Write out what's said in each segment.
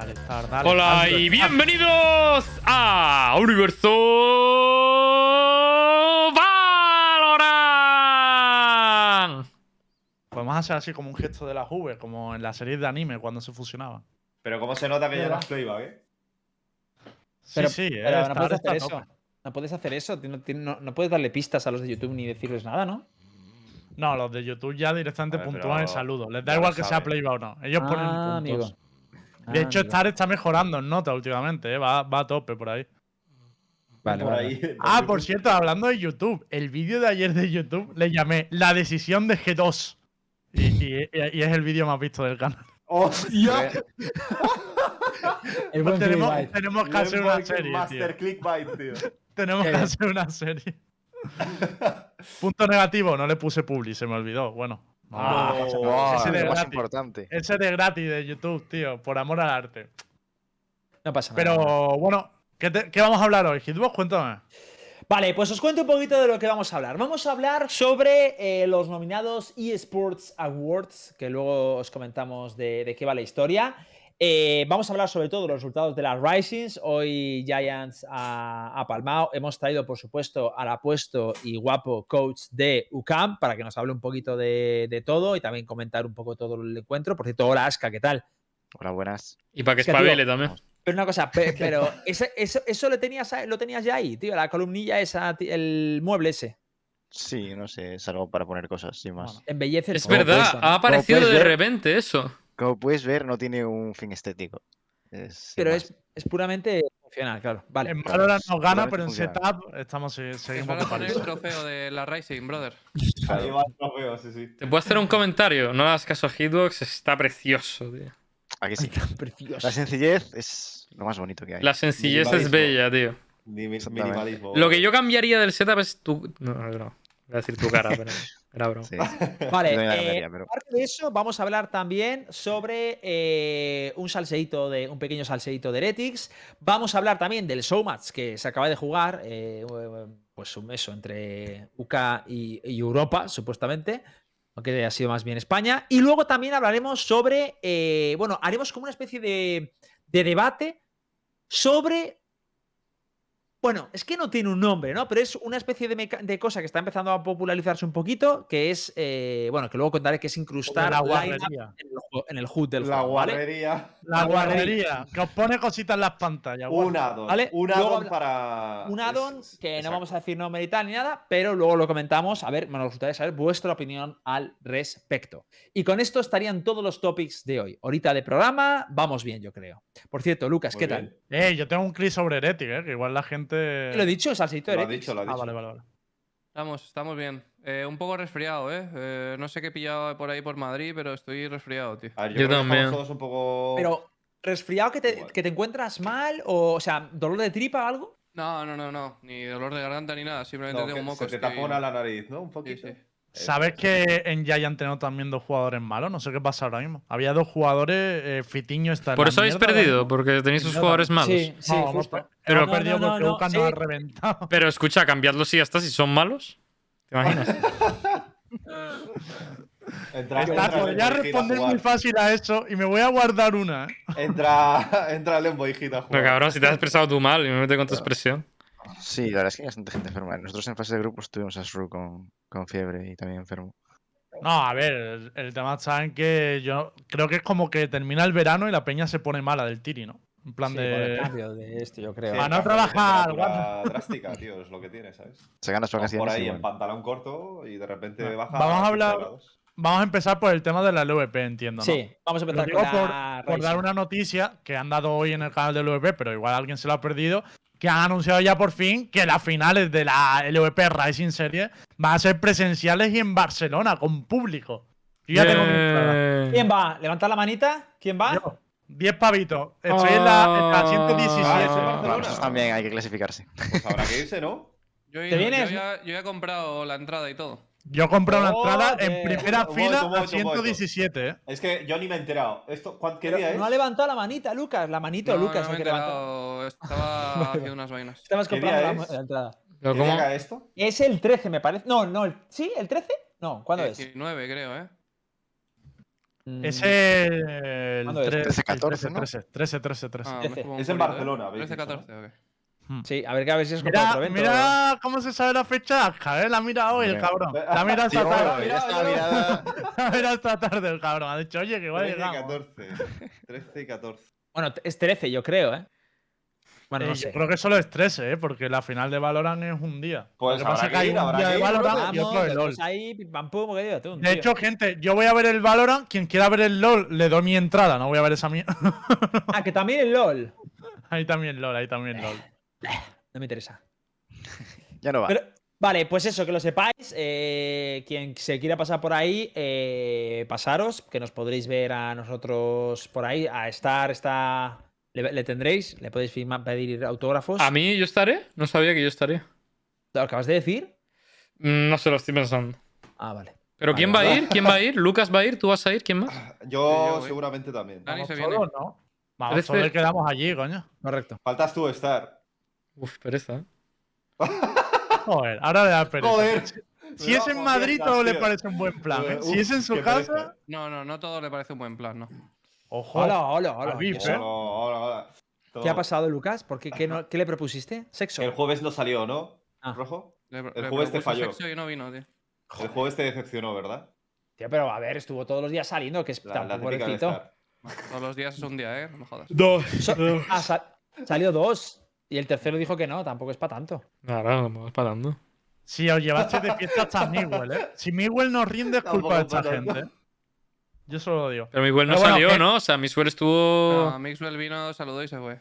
Dale. Hola Android. y bienvenidos a Universo Valorant. Podemos hacer así como un gesto de las V, como en la serie de anime cuando se fusionaban. Pero cómo se nota que ya no es playback, ¿eh? Sí, Pero, sí, eh, pero no Star puedes está hacer a eso. tope. No puedes hacer eso. No, tiene- no- no puedes darle pistas a los de YouTube ni decirles nada, ¿no? No, los de YouTube ya directamente ver, puntúan el saludo. Les da igual que sea playback o no. Ellos ponen Ah, puntos. amigo. De Ah, hecho, amigo. Star está mejorando en nota últimamente, eh, va, va a tope por ahí. Vale, Por vale. ahí. Ah, por cierto, hablando de YouTube, el vídeo de ayer de YouTube le llamé La decisión de G2. Y, y- y es el vídeo más visto del canal. ¡Hostia! Buen tenemos, tenemos que hacer una serie, Master clickbait, tío. Tenemos que bien. hacer una serie. Punto negativo, no le puse publi, se me olvidó. Bueno. No, Ah, no pasa nada. wow, Ese de más importante. Ese de gratis de YouTube, tío, por amor al arte. No pasa nada. Pero bueno, ¿qué, te- qué vamos a hablar hoy? Hitbox, cuéntame. Vale, pues os cuento un poquito de lo que vamos a hablar. Vamos a hablar sobre eh, los nominados eSports Awards, que luego os comentamos de, de qué va la historia. Eh, vamos a hablar sobre todo de los resultados de las Risings. Hoy Giants ha, ha palmado. Hemos traído, por supuesto, al apuesto y guapo coach de UCAM para que nos hable un poquito de, de todo y también comentar un poco todo el encuentro. Por cierto, hola Aska, ¿qué tal? Hola, buenas. Y para que espabile también. Pero una cosa, pe- pero ese- eso, eso lo, tenías, a- lo tenías ya ahí, tío, la columnilla esa, el mueble ese. Sí, no sé, es algo para poner cosas, sin más. Bueno. Embellece el Es verdad, ha aparecido de repente eso. Como puedes ver, no tiene un fin estético. Es Pero es, es puramente funcional, claro. Vale. En Valorant nos gana, pero en setup estamos, eh, seguimos de poner el trofeo de la Rising, brother. Ahí va el trofeo, sí, sí. Te puedo hacer un comentario. No hagas caso a Hitbox, está precioso, tío. Aquí sí. Tan precioso. La sencillez es lo más bonito que hay. La sencillez es bella, tío. Minimalismo. Lo que yo cambiaría del setup es tu. No, no, no. Voy a decir tu cara, pero. Era broma. Sí. Vale, la eh, pero- aparte de eso, vamos a hablar también sobre eh, un salseíto de un pequeño salseíto de Heretics. Vamos a hablar también del showmatch que se acaba de jugar, eh, pues un eso entre UK y, y Europa, supuestamente. Aunque ha sido más bien España. Y luego también hablaremos sobre. eh, bueno, haremos como una especie de, de debate sobre bueno, es que no tiene un nombre, ¿no? Pero es una especie de, cosa que está empezando a popularizarse un poquito, que es, eh, bueno, que luego contaré que es incrustar La guarrería. en el, en el HUD del La juego, ¿vale? guarrería. La guarrería, que os pone cositas en las pantallas. Un addon. Vale, Un addon para. Un addon que no vamos a decir nombre y tal ni nada, pero luego lo comentamos. A ver, me gustaría saber vuestra opinión al respecto. Y con esto estarían todos los topics de hoy. Ahorita de programa, vamos bien, yo creo. Por cierto, Lucas, Muy ¿qué bien. tal? Eh, yo tengo un clip sobre Heretic, eh, que igual la gente. Lo he dicho, salsito Lo ha dicho, lo ha Ah, dicho. vale, vale, vale. Estamos, estamos bien. Eh, un poco resfriado, ¿eh? Eh, No sé qué he pillado por ahí por Madrid, pero estoy resfriado, tío. A ver, Yo creo que estamos también. todos un poco. Pero, ¿resfriado que te, que te encuentras mal? O, o sea, ¿dolor de tripa o algo? No, no, no, no. Ni dolor de garganta ni nada. Simplemente No, tengo que mocos. se te tapona la nariz, ¿no? Un Sí, poquito. sí. ¿Sabes que en Giant tenemos también dos jugadores malos? No sé qué pasa ahora mismo. Había dos jugadores, eh, Fitiño está en Por eso habéis perdido, porque tenéis sus jugadores malos. Sí, sí, No, justo. pe- Pero No, perdido no, porque no, Uca sí. ha reventado. Pero escucha, cambiadlos y ya está, si son malos. ¿Te imaginas? Entra, Está, entra a responder muy fácil a eso y me voy a guardar una. ¿eh? Entra, entra Lembo y Hit a Pero cabrón, si te has expresado tú mal y me mete con tu expresión. Sí, la verdad es que hay bastante gente enferma. Nosotros en fase de grupos tuvimos a Shrew con, con fiebre y también enfermo. No, a ver, el, el tema está en que yo creo que es como que termina el verano y la peña se pone mala del tiri, ¿no? En plan Sí, por el de. cambio de esto, yo creo. Sí, Para no trabajar, temperatura drástica, tío, es lo que tiene, ¿sabes? Se gana las Vamos por ahí en pantalón corto y de repente No, baja. vamos a 15 hablar- grados. Vamos a empezar por el tema de la LVP, entiendo, ¿no? Sí, vamos a Lo empezar digo con por, la por dar una noticia que han dado hoy en el canal de LVP, pero igual alguien se lo ha perdido, que han anunciado ya por fin que las finales de la LVP Rising Series van a ser presenciales y en Barcelona, con público. Yo ya tengo entrada. Eh, ¿Quién va? ¿Levanta la manita? ¿Quién va? Yo, 10 pavitos. Estoy en la, en la 117. Ah, eso también hay que clasificarse. Pues habrá que irse, ¿no? Yo, he ¿Te ido- vienes? yo ya, yo ya he comprado la entrada y todo. Yo compré una entrada en primera fila a momento, un momento. 117, ¿eh? Es que yo ni me he enterado. ¿Esto, ¿cuán- ¿Qué día es? no ha levantado la manita, Lucas. La manito, No, Lucas, no me he enterado. Estaba haciendo unas vainas. Estabas ¿Qué comprando la, es? la entrada. pero ¿Qué ¿cómo? día esto? Es el 13, me parece. No, no. el- ¿Sí? ¿El 13? No, ¿cuándo es? 19, creo, ¿eh? Mm, Es el ¿Cuándo es? 13, 13-14, ¿no? 13, 13, 13, 13. Ah, me Trece. subo un Es en ¿eh? Barcelona, habéis 13, dicho, 14, ok. Sí, a ver, que a ver si es Mira, otro evento. mira cómo se sabe la fecha, ¿eh? La mira hoy el cabrón. La mira esta tarde. La mira esta tarde el cabrón. Ha dicho, oye, que igual 13 y llegamos. 14. 13 y 14. Bueno, es 13, yo creo, ¿eh? Bueno, Eh, no yo sé. creo que solo es 13, ¿eh? Porque la final de Valorant es un día. Pues Lo que pasa que hay ir, un día de Valorant y otro de LOL. Vamos, ahí, pim, pam, pum, que digo tú, De tío. hecho, gente, yo voy a ver el Valorant. Quien quiera ver el LOL, le doy mi entrada. No voy a ver esa mierda. Ah, que también el LOL. ahí también LOL, ahí también LOL. No me interesa. Ya no va. Pero, vale, pues eso, que lo sepáis. eh, quien se quiera pasar por ahí, eh, pasaros, que nos podréis ver a nosotros por ahí. A Star está. Le, le tendréis, le podéis firmar- pedir autógrafos. ¿A mí yo estaré? No sabía que yo estaría. ¿Lo acabas de decir? Mm, No sé, lo estoy pensando. Ah, vale. ¿Pero quién va a ir? ¿Quién va a ir? ¿Lucas va a ir? ¿Tú vas a ir? ¿Quién más? Yo yo seguramente también. Dani Vamos se viene. todos, ¿no? Vamos, y quedamos allí, coño. Correcto. Faltas tú, Star. Uf, pereza. ¿eh? Joder, ahora le da pereza. Joder. Si es en Madrid, todo le parece un buen plan. ¿eh? Uf, Si es en su casa, pereza. No, no, no todo le parece un buen plan, no. ojo. Hola, hola, hola. ¿eh? Todo. ¿Qué ha pasado, Lucas? ¿Por qué, qué, no- qué le propusiste? ¿Sexo? El jueves no salió, ¿no? Ah. ¿Rojo? Le, El jueves te falló. sexo y no vino, tío. El jueves te decepcionó, ¿verdad? Tío, pero a ver, estuvo todos los días saliendo, que es La, tan la pobrecito. Todos los días es un día, ¿eh? No me jodas. Dos. So- ah, sa- salió dos. Y el tercero dijo que no, tampoco es para tanto. Claro, me vas parando. Si os llevaste de fiesta hasta Miguel, ¿eh? Si Miguel nos rinde, es culpa de esta Tampoco gente. ¿eh? Yo solo lo digo. Pero Miguel no Pero bueno, salió, ¿no? O sea, Misuel estuvo. No, Mixwell vino, saludó y se fue.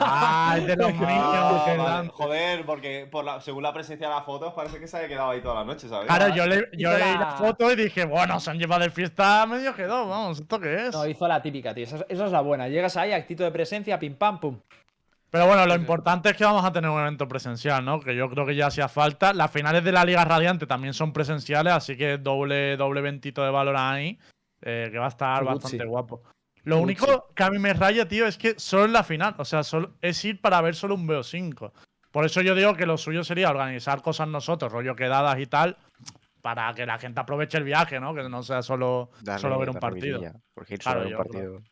Ah, el de los niños. Ah, Joder, porque por la, según la presencia de las fotos parece que se había quedado ahí toda la noche, ¿sabes? Claro, yo, le, yo leí la- la foto y dije, bueno, se han llevado de fiesta medio que dos, vamos, ¿esto qué es? No, hizo la típica, tío. Esa, es- esa es la buena. Llegas ahí, actito de presencia, pim pam, pum. Pero bueno, lo importante es que vamos a tener un evento presencial, ¿no? Que yo creo que ya hacía falta. Las finales de la Liga Radiante también son presenciales, así que doble, doble ventito de Valorant ahí, eh, que va a estar bastante guapo. Lo único que a mí me raya, tío, es que solo en la final, o sea, solo, es ir para ver solo un BO5. Por eso yo digo que lo suyo sería organizar cosas nosotros, rollo quedadas y tal, para que la gente aproveche el viaje, ¿no? Que no sea solo, solo ver un partido. Porque ir Claro, solo a ver un creo.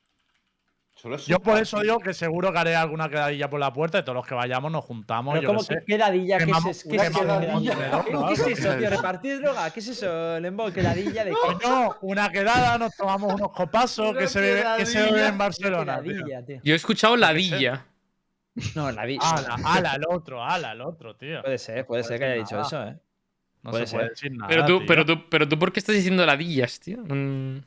Partido. Solo es Yo por eso digo que seguro que haré alguna quedadilla por la puerta y todos los que vayamos nos juntamos. Pero yo sé. que quedadilla, ¿qué es, Quemamos- es- qué una es eso? quedadilla. ¿Qué, qué es eso, tío? ¿Repartir droga? ¿Qué es eso, Lembo? ¿Quedadilla de qué? Coño, una quedada, nos tomamos unos copazos que se, bebe, que se bebe en Barcelona. tío. Quedadilla, tío. Yo he escuchado ladilla. No, la vi. Ala, ala, el otro, ala, el otro, tío. Puede ser, puede ser que haya dicho nada. eso, ¿eh? No puede se puede ser. decir nada. Pero tú, tío. pero tú, pero tú, ¿por qué estás diciendo ladillas, tío? Mm,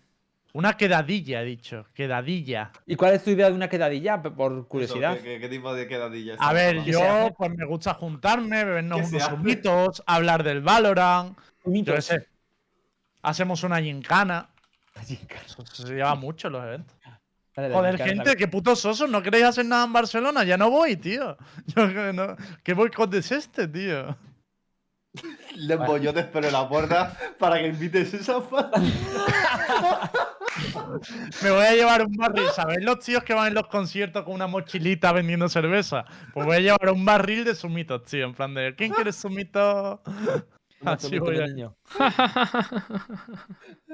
Una quedadilla, he dicho. Quedadilla. ¿Y cuál es tu idea de una quedadilla, por Eso, curiosidad? ¿qué, qué- qué tipo de quedadilla A ver, yo, pues me gusta juntarme, bebernos ¿Qué se unos humitos, hablar del Valorant. Yo sé. Hacemos una gincana. Eso se lleva mucho en los eventos. Dale, dale, Joder, gente, qué putos osos, no queréis hacer nada en Barcelona, ya no voy, tío. Yo que no- ¿Qué boicot es este, tío? Lembo, yo te espero en la puerta para que invites esa parte. Me voy a llevar un barril. ¿Sabéis los tíos que van en los conciertos con una mochilita vendiendo cerveza? Pues voy a llevar un barril de sumitos, tío. En plan de, ¿quién quiere sumito? Un Así voy a- niño.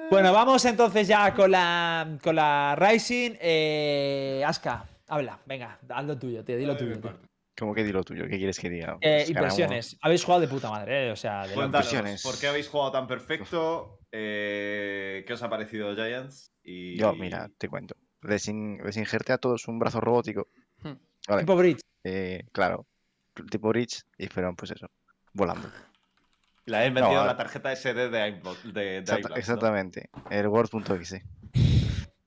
Bueno, vamos entonces ya con la, con la Rising. Eh, Aska, habla, venga, haz lo tuyo, tío, dilo tuyo. tío. ¿Cómo que di lo tuyo? ¿Qué quieres que diga? Eh, Pues, ganamos. impresiones. Habéis jugado de puta madre, eh, o sea, de la- impresiones. ¿por qué habéis jugado tan perfecto? Eh, ¿Qué os ha parecido Giants? Y... Yo, mira, te cuento. Les, in- les injerté a todos un brazo robótico. Hmm. Vale, tipo Bridge. eh, claro. Tipo Rich y fueron, pues eso, volando. Le habéis metido No, la tarjeta SD de, iBot- de, de Exacta- iBlast, ¿no? exactamente. El Word.exe.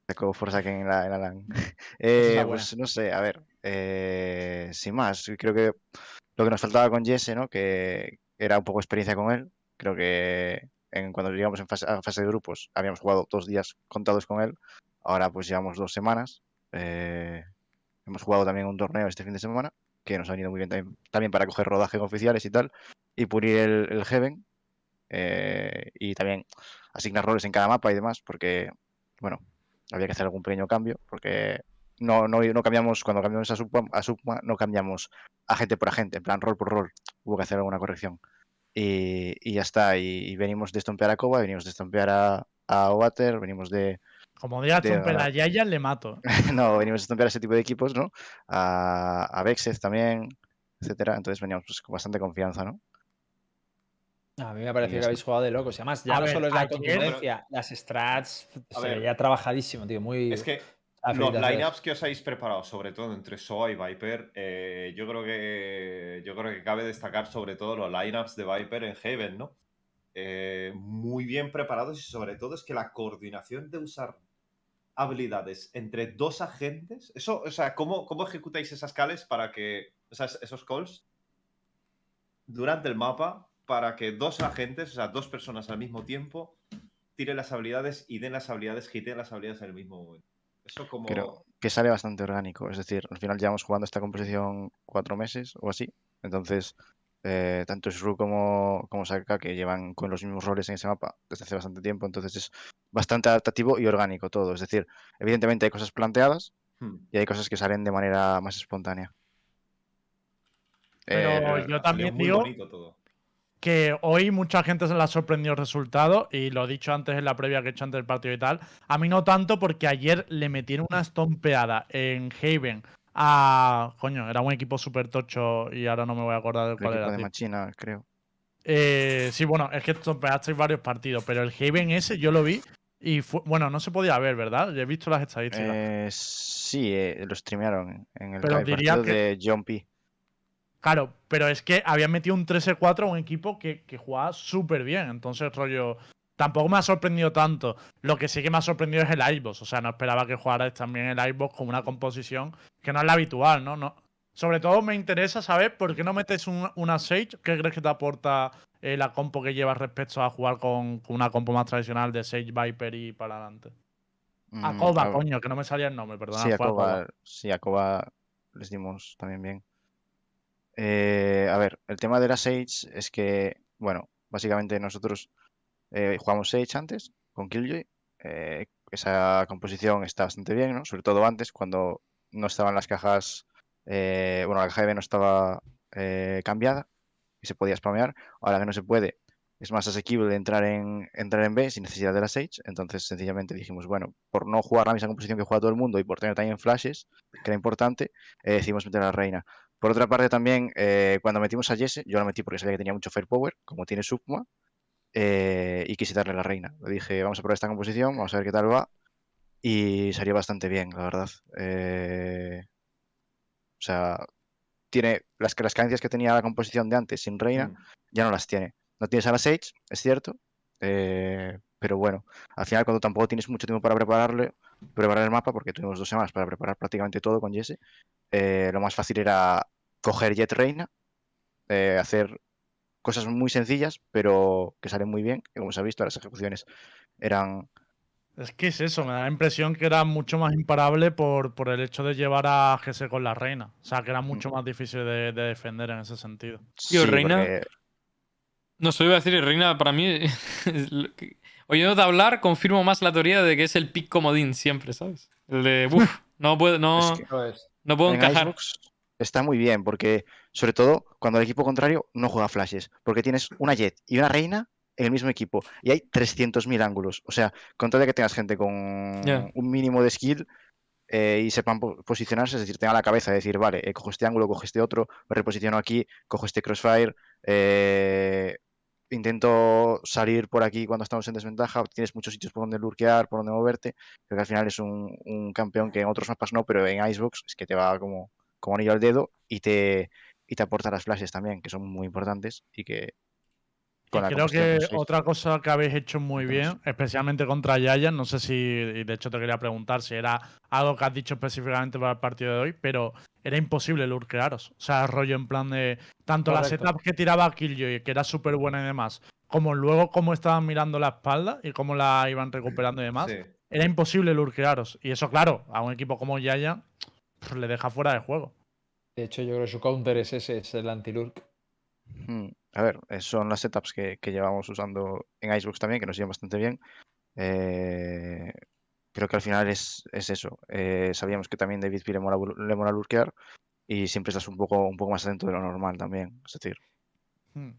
Sacó Forza en la, en la LAN. Eh, es la pues no sé, a ver. Eh, sin más, creo que lo que nos faltaba con Jesse, ¿no? Que era un poco experiencia con él. Creo que en, cuando llegamos en fase, a fase de grupos habíamos jugado dos días contados con él. Ahora pues llevamos dos semanas. eh, hemos jugado también un torneo este fin de semana, que nos ha venido muy bien también, para coger rodaje oficiales y tal, y pulir el, el Heaven. eh, y también asignar roles en cada mapa y demás, porque, bueno, había que hacer algún pequeño cambio, porque no, no, no cambiamos, cuando cambiamos a Subma, a Subma, no cambiamos agente por agente, en plan rol por rol, hubo que hacer alguna corrección. Y, y ya está, y, y venimos de estompear a Koba, venimos de estompear a, a Ovater, venimos de, Como diga no. a Yaya, le mato. no, venimos a estompear a ese tipo de equipos, ¿no? A, a también, etcétera. Entonces veníamos pues, con bastante confianza, ¿no? A mí me ha parecido que habéis jugado de locos. Y además, ya A no ver, solo es la contundencia, las strats se veía trabajadísimo, tío. Muy. Es que los lineups que os habéis preparado, sobre todo entre Soa y Viper, eh, yo creo que yo creo que cabe destacar sobre todo los lineups de Viper en Haven, ¿no? Eh, muy bien preparados y sobre todo es que la coordinación de usar habilidades entre dos agentes, eso, o sea, ¿cómo, cómo ejecutáis esas calls para que, o sea, esos calls durante el mapa para que dos agentes, o sea, dos personas al mismo tiempo tiren las habilidades y den las habilidades, hiten las habilidades en el mismo momento? Eso como... Creo que sale bastante orgánico. Es decir, al final llevamos jugando esta composición cuatro meses o así. Entonces, eh, tanto Shrew como, como Saka, que llevan con los mismos roles en ese mapa desde hace bastante tiempo, entonces es bastante adaptativo y orgánico todo. Es decir, evidentemente hay cosas planteadas Hmm. y hay cosas que salen de manera más espontánea. Pero Eh, yo también muy digo- bonito todo. Que hoy mucha gente se le ha sorprendido el resultado y lo he dicho antes en la previa que he hecho antes del partido y tal. A mí no tanto porque ayer le metieron una estompeada en Haven a... Coño, era un equipo súper tocho y ahora no me voy a acordar de el cuál era. de tío. Machina, creo. Eh, sí, bueno, es que estompeasteis varios partidos, pero el Haven ese yo lo vi y fue... Bueno, no se podía ver, ¿verdad? Yo he visto las estadísticas. Eh, sí, eh, lo streamearon en el, Pero diría que- de John P. Claro, pero es que habían metido un 13-4 a un equipo que, que jugaba súper bien. Entonces, rollo, tampoco me ha sorprendido tanto. Lo que sí que me ha sorprendido es el Icebox. O sea, no esperaba que jugarais también el Icebox con una composición que no es la habitual, ¿no? no sobre todo me interesa saber por qué no metes un- una Sage. ¿Qué crees que te aporta eh, la compo que llevas respecto a jugar con, con una compo más tradicional de Sage, Viper y para adelante? Mm, Koba, a ver. coño, que no me salía el nombre, perdón. Sí, a Koba, sí, a Koba les dimos también bien. Eh, a ver, el tema de la Sage es que, bueno, básicamente nosotros eh, jugamos Sage antes con Killjoy. eh, esa composición está bastante bien, ¿no? Sobre todo antes, cuando no estaban las cajas, eh, bueno, la caja de B no estaba eh, cambiada y se podía spamear. Ahora que no se puede, es más asequible entrar en, entrar en B sin necesidad de la Sage. Entonces, sencillamente dijimos, bueno, por no jugar la misma composición que juega todo el mundo y por tener también flashes, que era importante, eh, decidimos meter a la reina. Por otra parte, también, eh, cuando metimos a Jesse, yo lo metí porque sabía que tenía mucho firepower, como tiene Subma, eh, y quise darle la reina. Le dije, vamos a probar esta composición, vamos a ver qué tal va. Y salió bastante bien, la verdad. Eh, o sea, tiene las, las carencias que tenía la composición de antes sin reina, Hmm. ya no las tiene. No tienes a la Sage, es cierto, eh, pero bueno, al final cuando tampoco tienes mucho tiempo para prepararle, preparar el mapa, porque tuvimos dos semanas para preparar prácticamente todo con Jesse, eh, lo más fácil era coger Jet Reina, eh, hacer cosas muy sencillas, pero que salen muy bien, y como se ha visto, las ejecuciones eran... Es que es eso, me da la impresión que era mucho más imparable por, por el hecho de llevar a GS con la reina. O sea, que era mucho más difícil de, de defender en ese sentido. Tío, Sí, Reina- porque- No, solo iba a decir, Reina, para mí. que- Oyéndote hablar, confirmo más la teoría de que es el pick comodín siempre, ¿sabes? El de. Uf, no puedo, no, Es que- Eso es. no puedo en encajar. Icebox está muy bien, porque sobre todo cuando el equipo contrario no juega flashes, porque tienes una Jet y una Reina en el mismo equipo y hay 300.000 ángulos. O sea, con tal de que tengas gente con un mínimo de skill eh, y sepan po- posicionarse, es decir, tenga la cabeza de decir, vale, eh, cojo este ángulo, cojo este otro, me reposiciono aquí, cojo este crossfire, eh, intento salir por aquí cuando estamos en desventaja, tienes muchos sitios por donde lurkear, por donde moverte, creo que al final es un, un campeón que en otros mapas no, pero en Icebox es que te va como, como anillo al dedo y te, y te aporta las flashes también, que son muy importantes y que... Y la creo que no sé. otra cosa que habéis hecho muy bien, especialmente contra Yayan, no sé si, y de hecho te quería preguntar si era algo que has dicho específicamente para el partido de hoy, pero era imposible lurkearos. O sea, rollo en plan de tanto la Correcto. setup que tiraba Killjoy, que era súper buena y demás, como luego cómo estaban mirando la espalda y cómo la iban recuperando y demás, Sí. era imposible lurkearos. Y eso, claro, a un equipo como Yayan pues, le deja fuera de juego. De hecho, yo creo que su counter es ese, es el anti-lurk. Mm, A ver, son las setups que, que llevamos usando en Icebox también, que nos llevan bastante bien. Eh, creo que al final es, es eso. Eh, sabíamos que también David P le mola, le mola lurkear y siempre estás un poco, un poco más atento de lo normal también. Es decir, Hmm.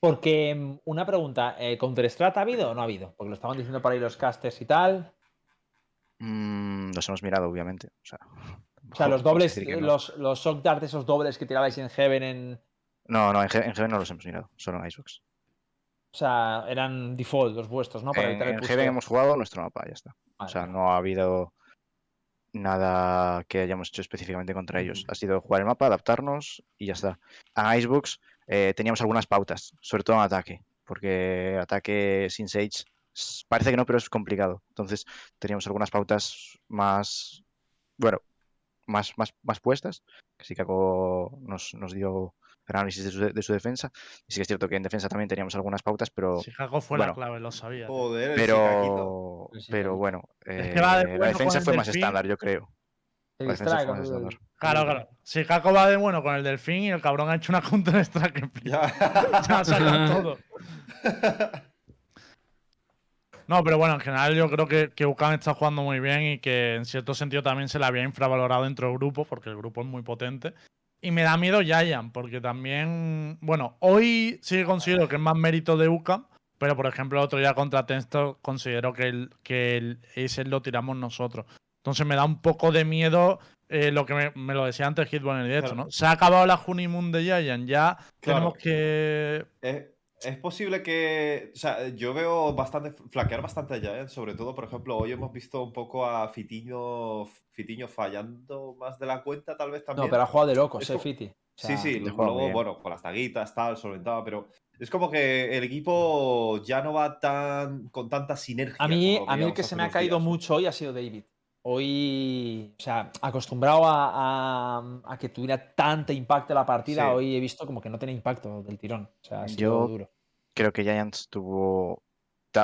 Porque mm, una pregunta, eh, ¿Counter-Strat ha habido o no ha habido? Porque lo estaban diciendo por ahí los casters y tal. Mm, los hemos mirado, obviamente. O sea, O sea, los dobles, no. los, los shock darts, esos dobles que tirabais en Heaven en. No, no, en, Heaven no los hemos mirado, solo en Icebox. O sea, eran default los vuestros, ¿no? Para En, en. Heaven hemos jugado nuestro mapa, ya está. O sea, no ha habido nada que hayamos hecho específicamente contra ellos. Ha sido jugar el mapa, adaptarnos y ya está. En Icebox eh, teníamos algunas pautas, sobre todo en ataque, porque ataque sin Sage parece que no, pero es complicado. Entonces teníamos algunas pautas más, bueno, más, más, más puestas, que sí Kako nos, nos dio el análisis de su, de su defensa. Y sí que es cierto que en defensa también teníamos algunas pautas, pero... Chicago fue bueno. la clave, lo sabía. Joder. Pero, El pero bueno, Es que va de eh, bueno la defensa fue más estándar, yo creo. Te La defensa distrae fue con más el- estándar. Claro, claro. Chicago va de bueno con el delfín y el cabrón ha hecho una counter que Ya. ya ha sacado todo. No, pero bueno, en general yo creo que, que UCAM está jugando muy bien y que en cierto sentido también se le había infravalorado dentro del grupo, porque el grupo es muy potente. Y me da miedo Giant, porque también, bueno, hoy sí que considero que es más mérito de UCAM, pero por ejemplo el otro día contra Tenstor considero que el, que el Acer lo tiramos nosotros. Entonces me da un poco de miedo eh, lo que me, me lo decía antes Hitball en el directo, Claro. ¿no? Se ha acabado la honeymoon de Giant, ya tenemos que Es, es posible que. O sea, yo veo bastante. flaquear bastante allá, ¿eh? Sobre todo, por ejemplo, hoy hemos visto un poco a Fitiño, Fitiño fallando más de la cuenta, tal vez también. No, pero ha jugado de locos, eh, como- Fiti. O Sí, sea, sí, luego, bueno, con las taguitas, tal, solventaba, pero es como que el equipo ya no va tan con tanta sinergia. A mí, a mí el que se me ha caído mucho hoy ha sido David. Hoy, o sea, acostumbrado a, a- a que tuviera tanto impacto la partida, Sí. hoy he visto como que no tenía impacto del tirón. O sea, ha sido Yo- duro. Creo que Giants tuvo,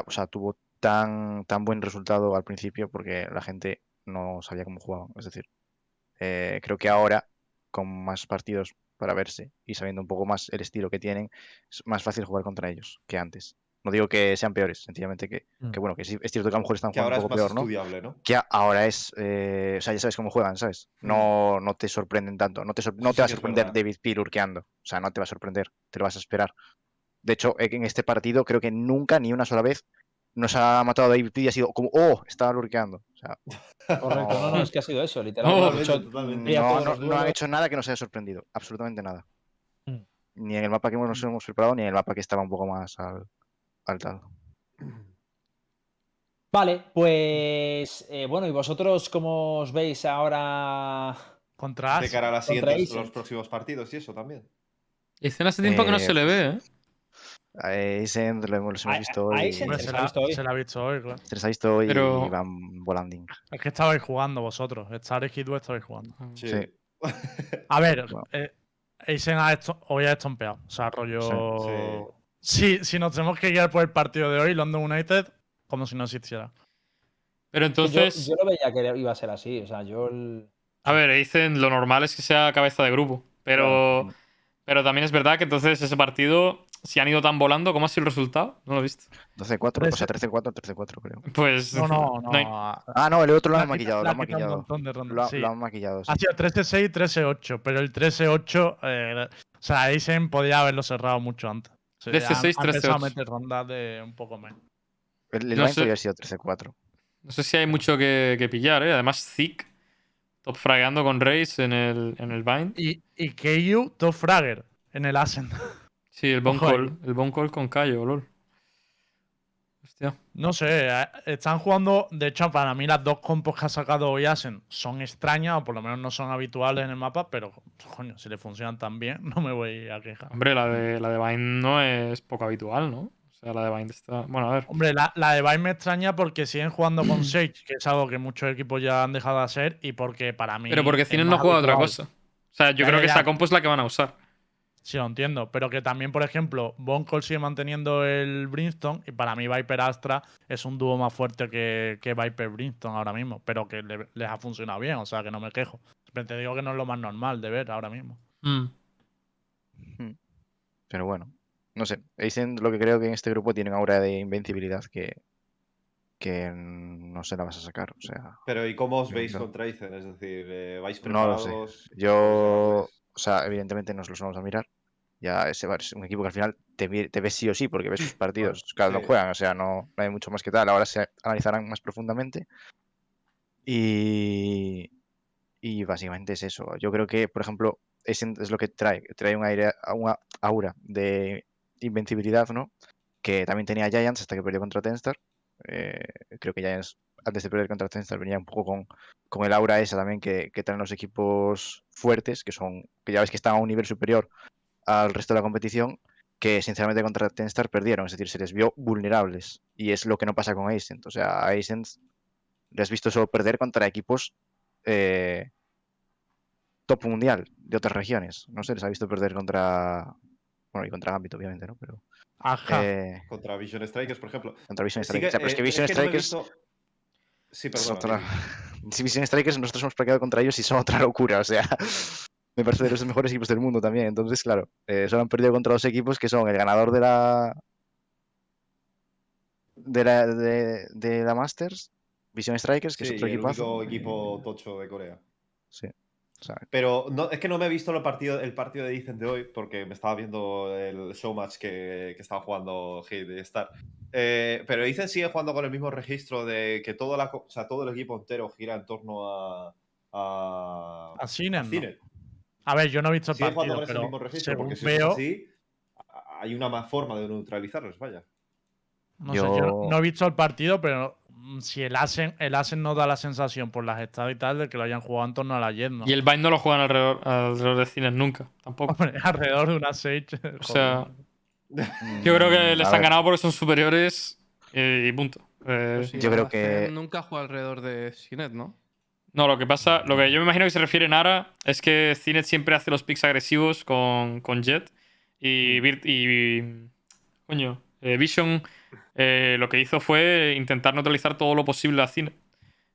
o sea, tuvo tan, tan buen resultado al principio porque la gente no sabía cómo jugaban. Es decir, eh, creo que ahora, con más partidos para verse y sabiendo un poco más el estilo que tienen, es más fácil jugar contra ellos que antes. No digo que sean peores, sencillamente que, Mm. que bueno, que sí, es cierto que a lo mejor están Que jugando ahora un es poco más peor, ¿no? estudiable, ¿no? que a- ahora es, eh, o sea, ya sabes cómo juegan, ¿sabes? No, no te sorprenden tanto, no te, sor- no te va a sorprender. David Peel urqueando, o sea, no te va a sorprender, te lo vas a esperar. De hecho, eh, en este partido creo que nunca, ni una sola vez, nos ha matado David Peel y ha sido como, oh, estaba lurqueando. O sea, Correcto, no, no, es que ha sido eso, literalmente. No, no, no- han hecho nada que nos haya sorprendido, absolutamente nada. Mm. Ni en el mapa que nos hemos preparado, ni en el mapa que estaba un poco más al, al. Vale, pues eh, bueno, ¿y vosotros cómo os veis ahora? contra De cara a las siguientes, los próximos partidos y eso también. Y hace tiempo que no Eh, se le ve, ¿eh? A Ascend lo hemos, los hemos A- visto a hoy. Ascend Hombre, se se, la, visto hoy. se la ha visto hoy, claro. Se les ha visto hoy Pero- y van volando. Es que estabais jugando vosotros. Star y Hitwell estabais jugando. Sí. Sí. A ver, Bueno. eh, Eisen ha esto- hoy ha estompeado. O sea, rollo. Sí. Sí, si nos tenemos que guiar por el partido de hoy, London United, como si no existiera. Pero Yo- entonces, yo, lo veía que iba a ser así. O sea, yo. el- a ver, dicen lo normal es que sea cabeza de grupo. Pero, pero también es verdad que entonces ese partido, si han ido tan volando, ¿cómo ha sido el resultado? No lo he visto. 12-4, o sea, Trece. 13-4, 13-4 creo. Pues. No, no, no. hay- ha- Ah, no, el otro lo han ha maquillado, lo han maquillado. Lo, ha- sí. lo han maquillado, sí. Ha sido 13-6 y 13-8, pero el 13-8, eh, o sea, Eisen podía haberlo cerrado mucho antes. Sea, 13-6, han- han empezado a 13-8. meter rondas de un poco menos. El, el no Vine sé. sido 13-4. No sé si hay mucho que, que pillar, ¿eh? Además, Zik, top fragueando con Race en el, en el Vine. Y, y KU, Top Fragger en el Ascent. Sí, el Bone. Call. El Bone Call con Cayo, lol. Hostia. No sé, eh, están jugando. De hecho, para mí, las dos compos que ha sacado hoy Asen son extrañas, o por lo menos no son habituales en el mapa, pero coño, si le funcionan tan bien, no me voy a quejar. Hombre, la de, la de Vine no es poco habitual, ¿no? O sea, la de Vine está. Bueno, a ver. Hombre, la, la de Vine me extraña porque siguen jugando con Sage, que es algo que muchos equipos ya han dejado de hacer, y porque para mí. Pero porque es Cinen no juega otra cosa. O sea, yo Ya, creo ya, que ya. esa compo es la que van a usar. Sí, lo entiendo. Pero que también, por ejemplo, Boncol sigue manteniendo el Brimstone, y para mí Viper Astra es un dúo más fuerte que, que Viper Brimstone ahora mismo, pero que le- les ha funcionado bien, o sea que no me quejo. Pero te digo que no es lo más normal de ver ahora mismo. Mm. Pero bueno, no sé. Ascend lo que creo que en este grupo tiene una aura de invencibilidad que, que no se la vas a sacar. O sea, Pero ¿y cómo os veis contra Aizen? Es decir, eh, ¿vais No lo sé. preparados? yo, o sea, evidentemente nos los vamos a mirar. Ya ese es un equipo que al final te, te ves sí o sí porque ves sus partidos. Claro, no sí. juegan, o sea, no, no hay mucho más que tal. Ahora se analizarán más profundamente. Y, y básicamente es eso. Yo creo que, por ejemplo, es, es lo que trae. Trae un aire, una aura de invencibilidad, ¿no? Que también tenía Giants hasta que perdió contra Tenstar. Eh, creo que Giants, antes de perder contra Tenstar, venía un poco con, con el aura esa también que, que traen los equipos fuertes, que son, que ya ves que están a un nivel superior al resto de la competición, que sinceramente contra Tenstar perdieron, es decir, se les vio vulnerables. Y es lo que no pasa con Ascent. O sea, a Ascent le has visto solo perder contra equipos eh, top mundial de otras regiones. No sé, les ha visto perder contra. Bueno, y contra Gambit, obviamente, ¿no? Pero. Ajá. eh, Contra Vision Strikers, por ejemplo. contra Vision Sí que, Strikers. Ya, pero es que eh, Vision que no Strikers. visto- Sí, es perdona. otra- dime. Si Vision Strikers, nosotros hemos practicado contra ellos y son otra locura. O sea, me parece de los mejores equipos del mundo también. Entonces, claro, eh, solo han perdido contra dos equipos que son el ganador de la. de la, de, de la Masters, Vision Strikers, que Sí, es otro el equipazo. único equipo tocho de Corea. Sí. O sea, Pero no, es que no me he visto el partido, el partido de Ethan de hoy porque me estaba viendo el showmatch que, que estaba jugando Hit y Star. Eh, pero Ethan sigue jugando con el mismo registro de que todo, la, co- o sea, todo el equipo entero gira en torno a. a, A. Cine. A ver, yo no he visto el Sigue jugando partido, con ese pero mismo registro según porque si veo, es así, hay una más forma de neutralizarlos, vaya. no sé, yo no- Yo- no he visto el partido, pero si el Asen, el Asen no da la sensación por las estadas y tal de que lo hayan jugado en torno a la Jet, ¿no? Y el Bind no lo juegan alrededor, alrededor de cines nunca, tampoco. Hombre, alrededor de una Sage. O sea, mm, yo creo que les han ganado porque son superiores eh, y punto. Eh, Pues sí, yo creo que- Nunca juega alrededor de Sinet, ¿no? No, lo que pasa, lo que yo me imagino que se refiere Nara es que Cinet siempre hace los picks agresivos con, con Jet y coño, eh, Vision eh, lo que hizo fue intentar neutralizar todo lo posible a Cinet.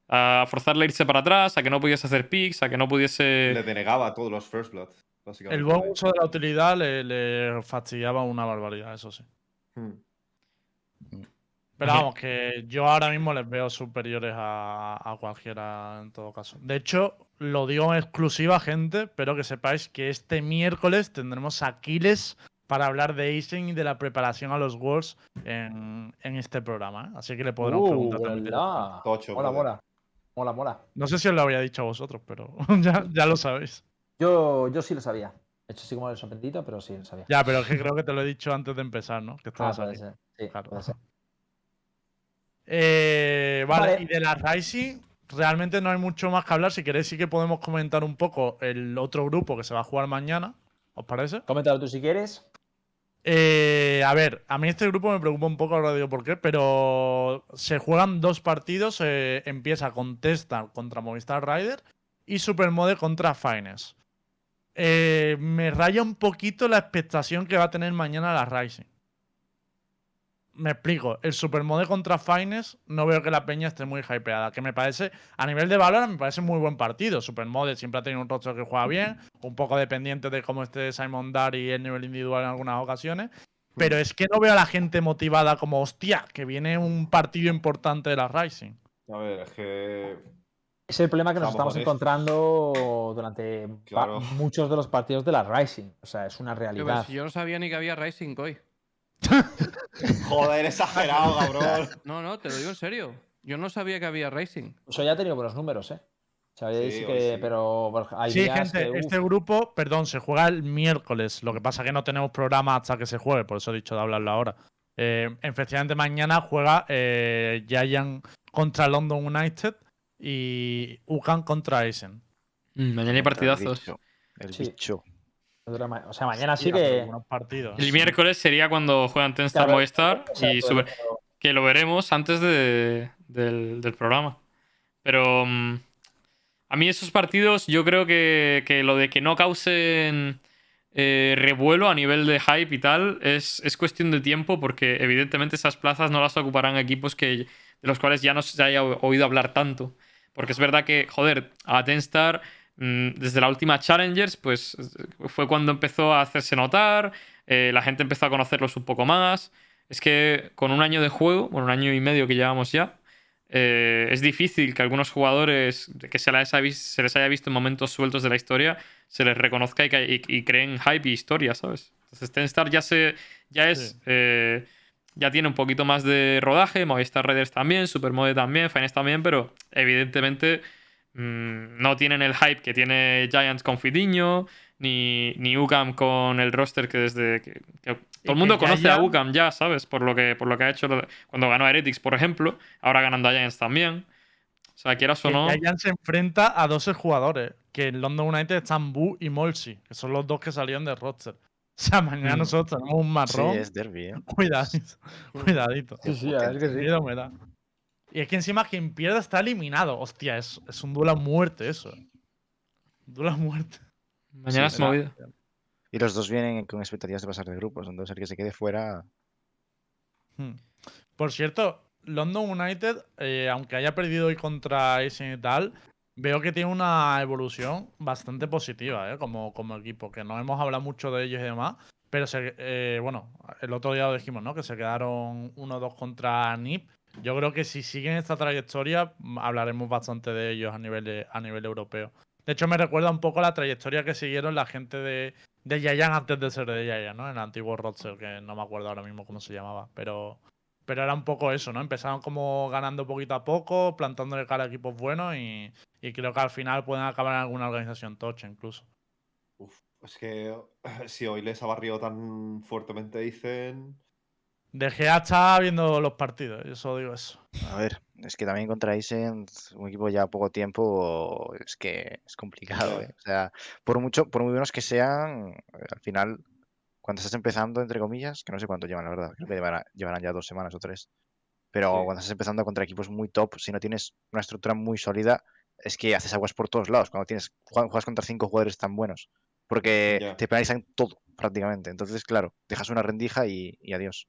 A forzarle a irse para atrás, a que no pudiese hacer picks, a que no pudiese... Le denegaba a todos los First Blood, básicamente. El buen uso de la utilidad le, le fastidiaba una barbaridad, eso sí. Hmm. Pero vamos, que yo ahora mismo les veo superiores a, a cualquiera en todo caso. De hecho, lo digo en exclusiva, gente, pero que sepáis que este miércoles tendremos a Aquiles para hablar de Isen y de la preparación a los Worlds en, en este programa. ¿eh? Así que le podremos preguntar también. hola. Tocho, Mola, mola. Mola, mola. No sé si os lo había dicho a vosotros, pero ya, ya lo sabéis. Yo, yo sí lo sabía. De hecho, sí como el sorprendido, pero sí lo sabía. Ya, pero es que creo que te lo he dicho antes de empezar, ¿no? Que Ah, estabas puede aquí. ser. Sí, Claro. puede ser. Eh, vale, Vale. y de la Rising, realmente no hay mucho más que hablar. Si queréis, sí que podemos comentar un poco el otro grupo que se va a jugar mañana. ¿Os parece? Coméntalo tú si quieres. Eh, a ver, a mí este grupo me preocupa un poco, ahora digo por qué, pero se juegan dos partidos. eh, empieza con Testar contra Movistar Rider y Supermode contra Finest. Eh, me raya un poquito la expectación que va a tener mañana la Rising. Me explico. El Supermode contra Finest no veo que la peña esté muy hypeada. Que me parece, a nivel de valor, me parece muy buen partido. Supermode siempre ha tenido un rostro que juega bien, un poco dependiente de cómo esté Simon Dar y el nivel individual en algunas ocasiones. Pero es que no veo a la gente motivada como, hostia, que viene un partido importante de la Rising. A ver, es que. Es el problema que nos Estamos encontrando durante Claro. muchos de los partidos de la Rising. O sea, es una pero realidad. yo no sabía ni que había Rising hoy. Joder, exagerado, cabrón. No, no, te lo digo en serio. Yo no sabía que había Rising. Eso ya ha tenido buenos números, ¿eh? Sabéis Sí, que, hoy sí. pero hay Sí, días gente, que, este grupo, perdón, se juega el miércoles. Lo que pasa es que no tenemos programa hasta que se juegue, por eso he dicho de hablarlo ahora. Eh, efectivamente, mañana juega eh, Giant contra London United y UCAN contra Eisen. Mm, mañana hay el partidazos. bicho, El Sí. bicho. O sea, mañana sí que. partidos. El miércoles sería cuando juegan Tenstar Claro, Movistar o sea, y pero- que lo veremos antes de- del, del programa. Pero mm, a mí esos partidos, yo creo que, que lo de que no causen eh, revuelo a nivel de hype y tal, es, es cuestión de tiempo porque evidentemente esas plazas no las ocuparán equipos que, de los cuales ya no se haya oído hablar tanto. Porque es verdad que, joder, a Tenstar, desde la última Challengers, pues fue cuando empezó a hacerse notar, eh, la gente empezó a conocerlos un poco más. Es que con un año de juego, bueno, un año y medio que llevamos ya, eh, es difícil que algunos jugadores que se les, haya vis- se les haya visto en momentos sueltos de la historia se les reconozca y, y- y creen hype y historia, ¿sabes? Entonces, Tenstar ya se. ya es. Sí. eh, ya tiene un poquito más de rodaje. Movistar Raiders también, Supermode también, Finance también, pero evidentemente mm, no tienen el hype que tiene Giants con Fitiño, ni, ni UCAM con el roster que desde. que, que todo el mundo conoce a UCAM ya, ¿sabes? Por lo que, por lo que ha hecho cuando ganó a Heretics, por ejemplo. Ahora ganando a Giants también. O sea, quieras o no. Giants se enfrenta a dos jugadores, que en London United están Bu y Molsi, que son los dos que salieron del roster. O sea, mañana Mm. nosotros tenemos un Sí, marrón. es derby, ¿eh? Cuidadito. Cuidadito. Sí, sí, a ver que sí. Da. Y es que encima quien pierda está eliminado. Hostia, es, es un duelo a muerte eso. Duelo a muerte. Mañana Sí, es movida. Y los dos vienen con expectativas de pasar de grupos, entonces el que se quede fuera. Hmm. Por cierto, London United, eh, aunque haya perdido hoy contra Essen y tal, veo que tiene una evolución bastante positiva eh, como, como equipo, que no hemos hablado mucho de ellos y demás, pero se- eh, bueno, el otro día lo dijimos, ¿no? Que se quedaron 1-2 contra NIP. Yo creo que si siguen esta trayectoria, hablaremos bastante de ellos a nivel, a nivel europeo. De hecho, me recuerda un poco la trayectoria que siguieron la gente de, de Yayan antes de ser de Yayan, ¿no? En el antiguo roster, que no me acuerdo ahora mismo cómo se llamaba, pero, pero era un poco eso, ¿no? Empezaron como ganando poquito a poco, plantándole cara a equipos buenos y, y creo que al final pueden acabar en alguna organización tocha incluso. Uf, es que si hoy les ha barrido tan fuertemente, dicen. De Gea está viendo los partidos, yo solo digo eso. A ver, es que también contra Isen, un equipo ya poco tiempo, es que es complicado. ¿eh? O sea, por mucho, por muy buenos que sean, eh, al final, cuando estás empezando, entre comillas, que no sé cuánto llevan, la verdad, creo que llevará- llevarán ya dos semanas o tres. Pero Sí. cuando estás empezando contra equipos muy top, si no tienes una estructura muy sólida, es que haces aguas por todos lados. Cuando tienes, jue- juegas contra cinco jugadores tan buenos. Porque Ya. te penalizan todo, prácticamente. Entonces, claro, dejas una rendija y, y adiós.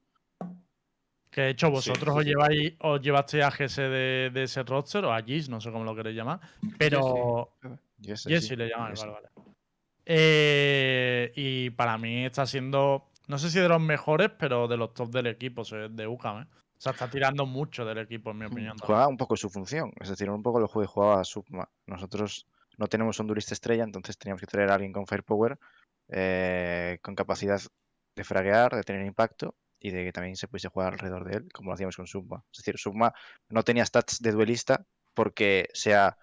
Que de hecho vosotros sí, os sí. lleváis, os llevaste a GS de, de ese roster o a Gis, no sé cómo lo queréis llamar. Pero. Jesse, le llaman, Jesse. vale, vale. Eh, y para mí está siendo, no sé si de los mejores, pero de los top del equipo, o sea, de UCAM, ¿eh? O sea, está tirando mucho del equipo, en mi opinión. también. Juega un poco su función, es decir, un poco lo que jugaba Subma. Nosotros no tenemos un durista estrella, entonces teníamos que traer a alguien con firepower, eh, con capacidad de fraguear, de tener impacto y de que también se pudiese jugar alrededor de él, como lo hacíamos con Subma. Es decir, Subma no tenía stats de duelista porque sea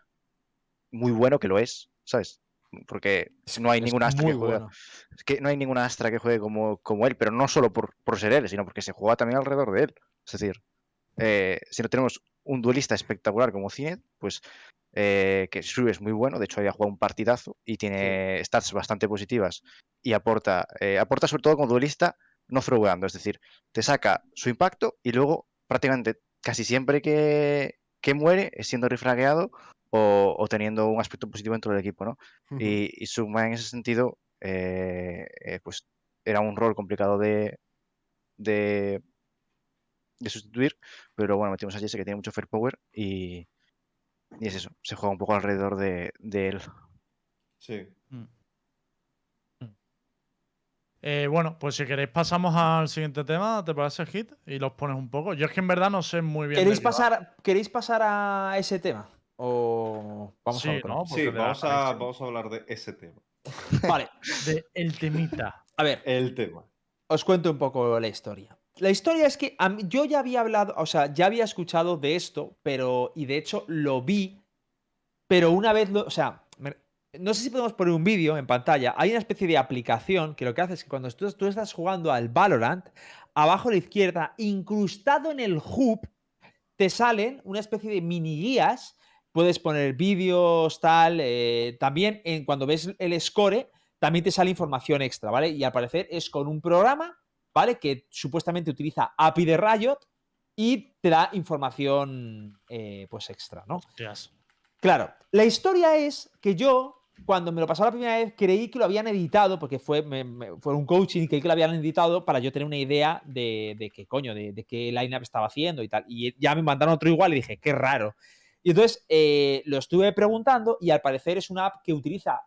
muy bueno, que lo es, ¿sabes? Porque no hay Es ninguna astra que juegue. bueno. Es que no hay ninguna astra que juegue como, como él, pero no solo por, por ser él, sino porque se juega también alrededor de él. Es decir, eh, si no tenemos un duelista espectacular como Cinet, pues eh, que Shrew es muy bueno, de hecho había jugado un partidazo y tiene stats bastante positivas y aporta, eh, aporta sobre todo como duelista no throwando, es decir, te saca su impacto y luego prácticamente casi siempre que, que muere es siendo refragueado o, o teniendo un aspecto positivo dentro del equipo, ¿no? Y, y Sugma en ese sentido, eh, eh, pues era un rol complicado de, de, de sustituir, pero bueno, metimos a Jesse que tiene mucho fair power y, y es eso, se juega un poco alrededor de, de él. Sí. Eh, bueno, pues si queréis pasamos al siguiente tema, ¿te parece hit? Y los pones un poco. Yo es que en verdad no sé muy bien. ¿Queréis pasar, ¿Queréis pasar a ese tema? ¿O vamos Sí, a otro? ¿no? Sí, vamos a, selección. vamos a hablar de ese tema. Vale, De el temita. a ver, El tema. os cuento un poco la historia. La historia es que a mí- yo ya había hablado, o sea, ya había escuchado de esto, pero, y de hecho lo vi, pero una vez lo, o sea, no sé si podemos poner un vídeo en pantalla. Hay una especie de aplicación que lo que hace es que cuando tú, tú estás jugando al Valorant, abajo a la izquierda, incrustado en el hub, te salen una especie de mini guías. Puedes poner vídeos, tal. eh, también en, cuando ves el score, también te sale información extra, ¿vale? Y al parecer es con un programa, ¿vale? Que supuestamente utiliza API de Riot y te da información, eh, pues extra, ¿no? Claro, la historia es que yo, cuando me lo pasó la primera vez, creí que lo habían editado, porque fue, fue un coaching creí que lo habían editado para yo tener una idea de, de qué coño, de, de qué lineup estaba haciendo y tal. Y ya me mandaron otro igual y dije, qué raro. Y entonces eh, lo estuve preguntando y al parecer es una app que utiliza,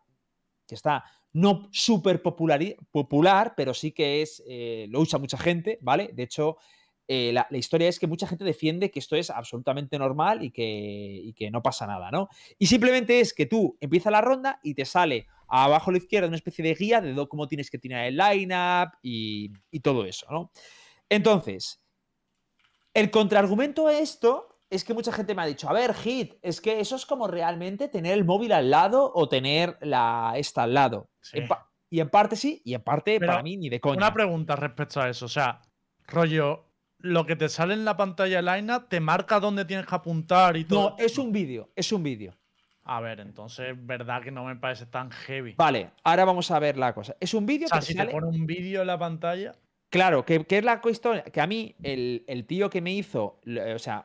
que está no súper popular, pero sí que es, eh, lo usa mucha gente, ¿vale? De hecho, eh, la, la historia es que mucha gente defiende que esto es absolutamente normal y que, y que no pasa nada, ¿no? Y simplemente es que tú empiezas la ronda y te sale abajo a la izquierda una especie de guía de cómo tienes que tirar el lineup y, y todo eso, ¿no? Entonces, el contraargumento a esto es que mucha gente me ha dicho, a ver, Hit, es que eso es como realmente tener el móvil al lado o tener la esta al lado. Sí. En pa- y en parte sí, y en parte Pero para mí ni de coña. Una pregunta respecto a eso. O sea, rollo, lo que te sale en la pantalla Lineup te marca dónde tienes que apuntar y todo. No, es un vídeo, es un vídeo. A ver, entonces, verdad que no me parece tan heavy. Vale, ahora vamos a ver la cosa. Es un vídeo O sea, que si sale- te pone un vídeo en la pantalla. Claro, que, que es la cuestión que a mí, el, el tío que me hizo, o sea,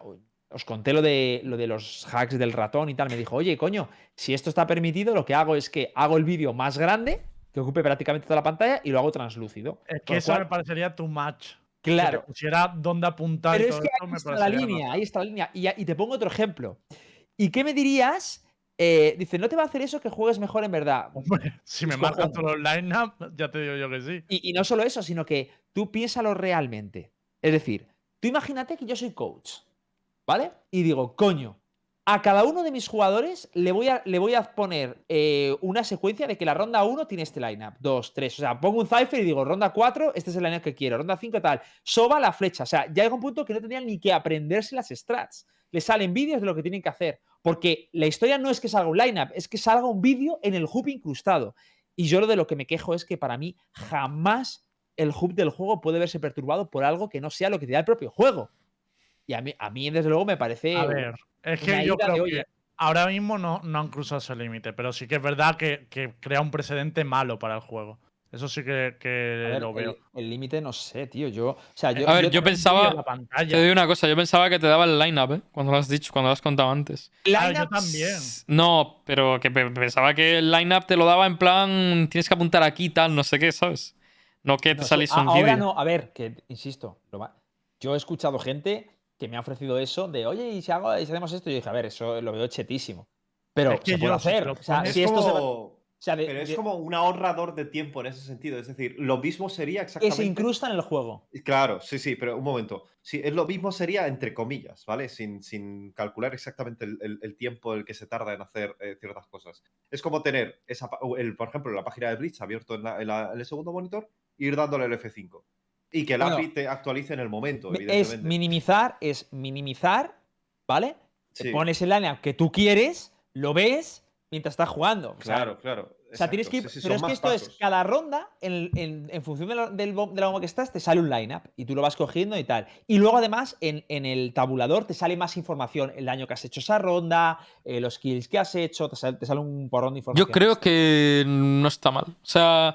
os conté lo de, lo de los hacks del ratón y tal, me dijo, oye, coño, si esto está permitido, lo que hago es que hago el vídeo más grande, que ocupe prácticamente toda la pantalla, y lo hago translúcido. Es que eso cual- me parecería too much. Que Claro, pusiera dónde apuntar pero y es todo que eso ahí está la línea, ahí está la línea. Y, y te pongo otro ejemplo. ¿Y qué me dirías? Eh, dice, no te va a hacer eso que juegues mejor en verdad. Hombre, si me cojones. todos los lineup, ya te digo yo que sí. Y, y no solo eso, sino que tú piénsalo realmente. Es decir, tú imagínate que yo soy coach, ¿vale? Y digo, coño, a cada uno de mis jugadores le voy a, le voy a poner eh, una secuencia de que la ronda 1 tiene este lineup, 2, 3. O sea, pongo un cipher y digo, ronda 4, este es el lineup que quiero, ronda 5 tal. Soba la flecha. O sea, ya llega un punto que no tendrían ni que aprenderse las strats. Les salen vídeos de lo que tienen que hacer. Porque la historia no es que salga un lineup, es que salga un vídeo en el hub incrustado. Y yo lo de lo que me quejo es que para mí jamás el hub del juego puede verse perturbado por algo que no sea lo que te da el propio juego. Y a mí, a mí desde luego, me parece. A ver, es que yo creo que ahora mismo no, no han cruzado ese límite, pero sí que es verdad que, que crea un precedente malo para el juego. Eso sí que, que ver, lo veo. el- límite no sé, tío. Yo. O sea, yo. A ver, yo pensaba. en la pantalla. Te digo una cosa, yo pensaba que te daba el lineup, ¿eh? Cuando lo has dicho, cuando lo has contado antes. Claro, yo también. No, pero que pe- pensaba que el lineup te lo daba en plan. Tienes que apuntar aquí, tal, no sé qué, ¿sabes? No que te No saliese a- un ahora no, a ver, que insisto, lo va- yo he escuchado gente que me ha ofrecido eso de, oye, y si, hago, y si hacemos esto, y yo dije, a ver, eso lo veo chetísimo. Pero Es que se puede hacer. O sea, si esto se va- como- o sea, de- Pero es de- como un ahorrador de tiempo en ese sentido. Es decir, lo mismo sería que exactamente. se incrusta en el juego. Claro, sí, sí, pero un momento. Sí, es lo mismo sería entre comillas, ¿vale? Sin, sin calcular exactamente el, el- el tiempo el que se tarda en hacer eh, ciertas cosas. Es como tener, esa, el, por ejemplo, la página de Blitz abierto en, la- en la- en el segundo monitor e ir dándole el F5. Y que el Bueno, API te actualice en el momento, Es evidentemente. minimizar, es minimizar, ¿vale? Te pones el lineup que tú quieres, lo ves mientras estás jugando. O sea, claro, claro. O sea, tienes que ir. exacto. Sí, sí, pero es que esto es cada ronda, en, en- en función de la, del de la bomba que estás, te sale un lineup y tú lo vas cogiendo y tal. Y luego, además, en, en el tabulador te sale más información: el daño que has hecho esa ronda, eh, los kills que has hecho, te sale, te sale un porrón de información. Yo creo que no está mal. O sea.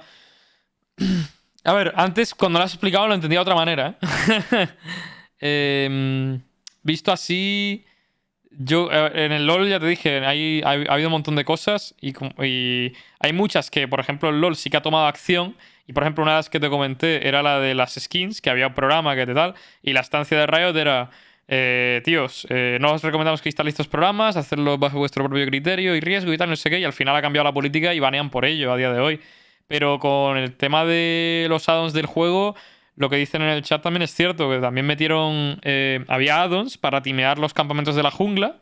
A ver, antes cuando lo has explicado lo entendía de otra manera. ¿eh? Em, visto así. Yo eh, en el LOL ya te dije, hay, ha, ha habido un montón de cosas y, y hay muchas que, por ejemplo, el LOL sí que ha tomado acción. Y por ejemplo, una de las que te comenté era la de las skins, que había un programa que te tal. Y la estancia de Riot era. eh, tíos, eh, no os recomendamos que instaléis estos programas, hacerlo bajo vuestro propio criterio y riesgo y tal, no sé qué, y al final ha cambiado la política y banean por ello a día de hoy. Pero con el tema de los addons del juego, lo que dicen en el chat también es cierto, que también metieron, eh, había addons para timear los campamentos de la jungla.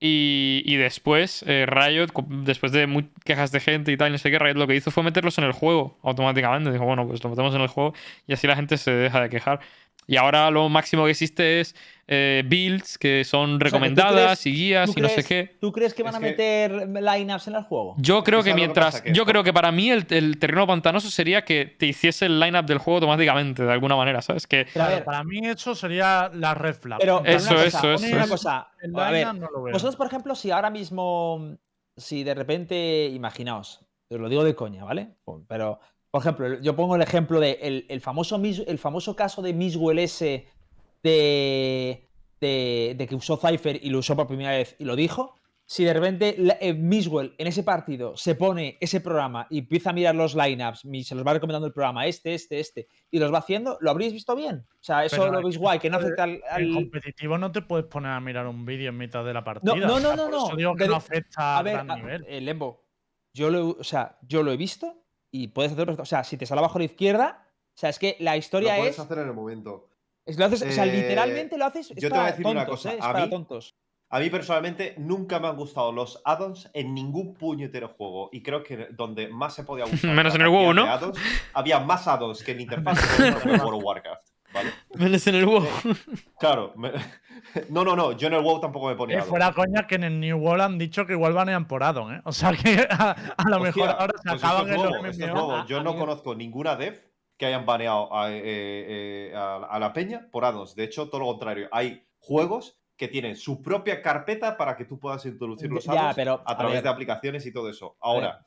Y, y después, eh, Riot, después de quejas de gente y tal, no sé qué, Riot lo que hizo fue meterlos en el juego automáticamente. Dijo, bueno, pues lo metemos en el juego y así la gente se deja de quejar. Y ahora lo máximo que existe es eh, builds que son recomendadas crees- y guías ¿Tú y no sé qué. ¿Tú crees que van Es a meter lineups en el juego? Yo creo que que ¿sabes lo que mientras. Que yo esto- creo que para mí el, el terreno pantanoso sería que te hiciese el lineup del juego automáticamente, de alguna manera, ¿sabes? Que Pero a Claro, ver, para mí eso sería la red flag. pero, pero Eso, una cosa, eso, eso, una eso. cosa, El a ver, lineup no lo veo. Vosotros, por ejemplo, si ahora mismo, si de repente, imaginaos, os lo digo de coña, ¿vale? Pero, por ejemplo, yo pongo el ejemplo de el, el famoso, el famoso caso de Miswell S de, de, de que usó Cypher y lo usó por primera vez y lo dijo. Si de repente eh, Miswell en ese partido se pone ese programa y empieza a mirar los lineups, y se los va recomendando el programa, este, este, este, y los va haciendo, ¿lo habréis visto bien? O sea, eso Pero lo veis guay, que no afecta al. En al- competitivo no te puedes poner a mirar un vídeo en mitad de la partida. no, o sea, no, no, por no, eso digo que pero- no afecta A ver, a- nivel. eh, Lembo, yo lo, o sea, yo lo he visto y puedes hacer, o sea, si te sale abajo a la izquierda, o sea, es que la Lo historia puedes es, hacer en el momento. es lo haces, o sea, Eh, literalmente lo haces, es yo te voy a decir una cosa, ¿eh? es a para mí- tontos. A mí personalmente nunca me han gustado los add-ons en ningún puñetero juego. Y creo que donde más se podía usar. Menos en el WoW, ¿no? de add-ons, había más add-ons que en interfaz el World of Warcraft. ¿Vale? Menos en el WoW. Claro. me- No, no, no. Yo en el WoW tampoco me ponía. Eh, add-ons. fuera coña que en el New World han dicho que igual banean por addon, ¿eh? O sea que a, a lo mejor ahora se pues acaban es en los nuevo, es nuevo. Yo no conozco ninguna dev que hayan baneado a, eh, eh, a- a la peña por addons. De hecho, todo lo contrario. Hay juegos que tienen su propia carpeta para que tú puedas introducir los Ya, addons pero, a través de aplicaciones y todo eso. Ahora,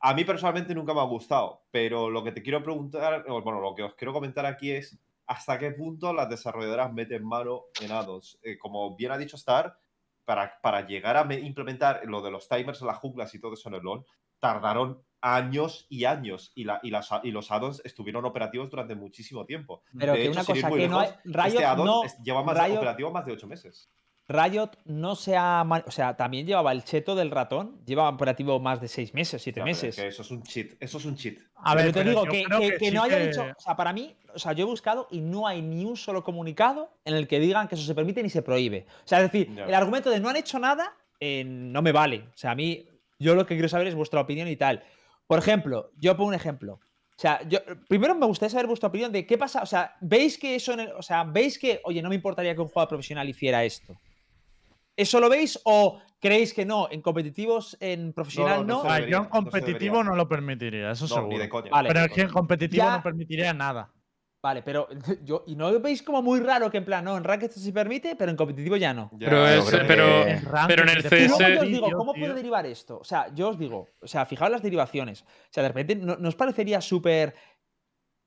a mí personalmente nunca me ha gustado, pero lo que te quiero preguntar, o, bueno, lo que os quiero comentar aquí es hasta qué punto las desarrolladoras meten mano en addons. Eh, como bien ha dicho Star, para, para llegar a me- implementar lo de los timers en las junglas y todo eso en el LoL, tardaron años y años y, la, y, las, y los addons estuvieron operativos durante muchísimo tiempo. Pero De que hecho, una cosa que no hay. lejos, Riot este no. lleva más Riot- operativo más de ocho meses. Riot no se ha. O sea, también llevaba el cheto del ratón. Lleva operativo más de seis meses, siete Ya, pero es meses. que eso es un cheat. Eso es un cheat. A Pero ver, te pero digo yo que, que- no haya que- dicho. O sea, para mí, o sea, yo he buscado y no hay ni un solo comunicado en el que digan que eso se permite ni se prohíbe. O sea, es decir, Ya. el argumento de no han hecho nada eh, no me vale. O sea, a mí, yo lo que quiero saber es vuestra opinión y tal. Por ejemplo, yo pongo un ejemplo. O sea, yo primero me gustaría saber vuestra opinión de qué pasa. O sea, ¿veis que eso en el- O sea, ¿veis que, oye, no me importaría que un jugador profesional hiciera esto? ¿Eso lo veis o creéis que no? En competitivos, en profesional no no. Ah, debería, yo en no competitivo no lo permitiría, eso No, seguro. de coña. Vale. Pero es que en competitivo Ya- no permitiría nada. Vale, pero yo, ¿y no lo veis como muy raro que en plan, no, en Ranked se permite, pero en competitivo ya no? Ya, Pero es- pero- En pero en el CS yo os digo, ¿cómo tío. puede derivar esto? O sea, yo os digo, o sea, fijaos las derivaciones. O sea, de repente, ¿no, no os parecería súper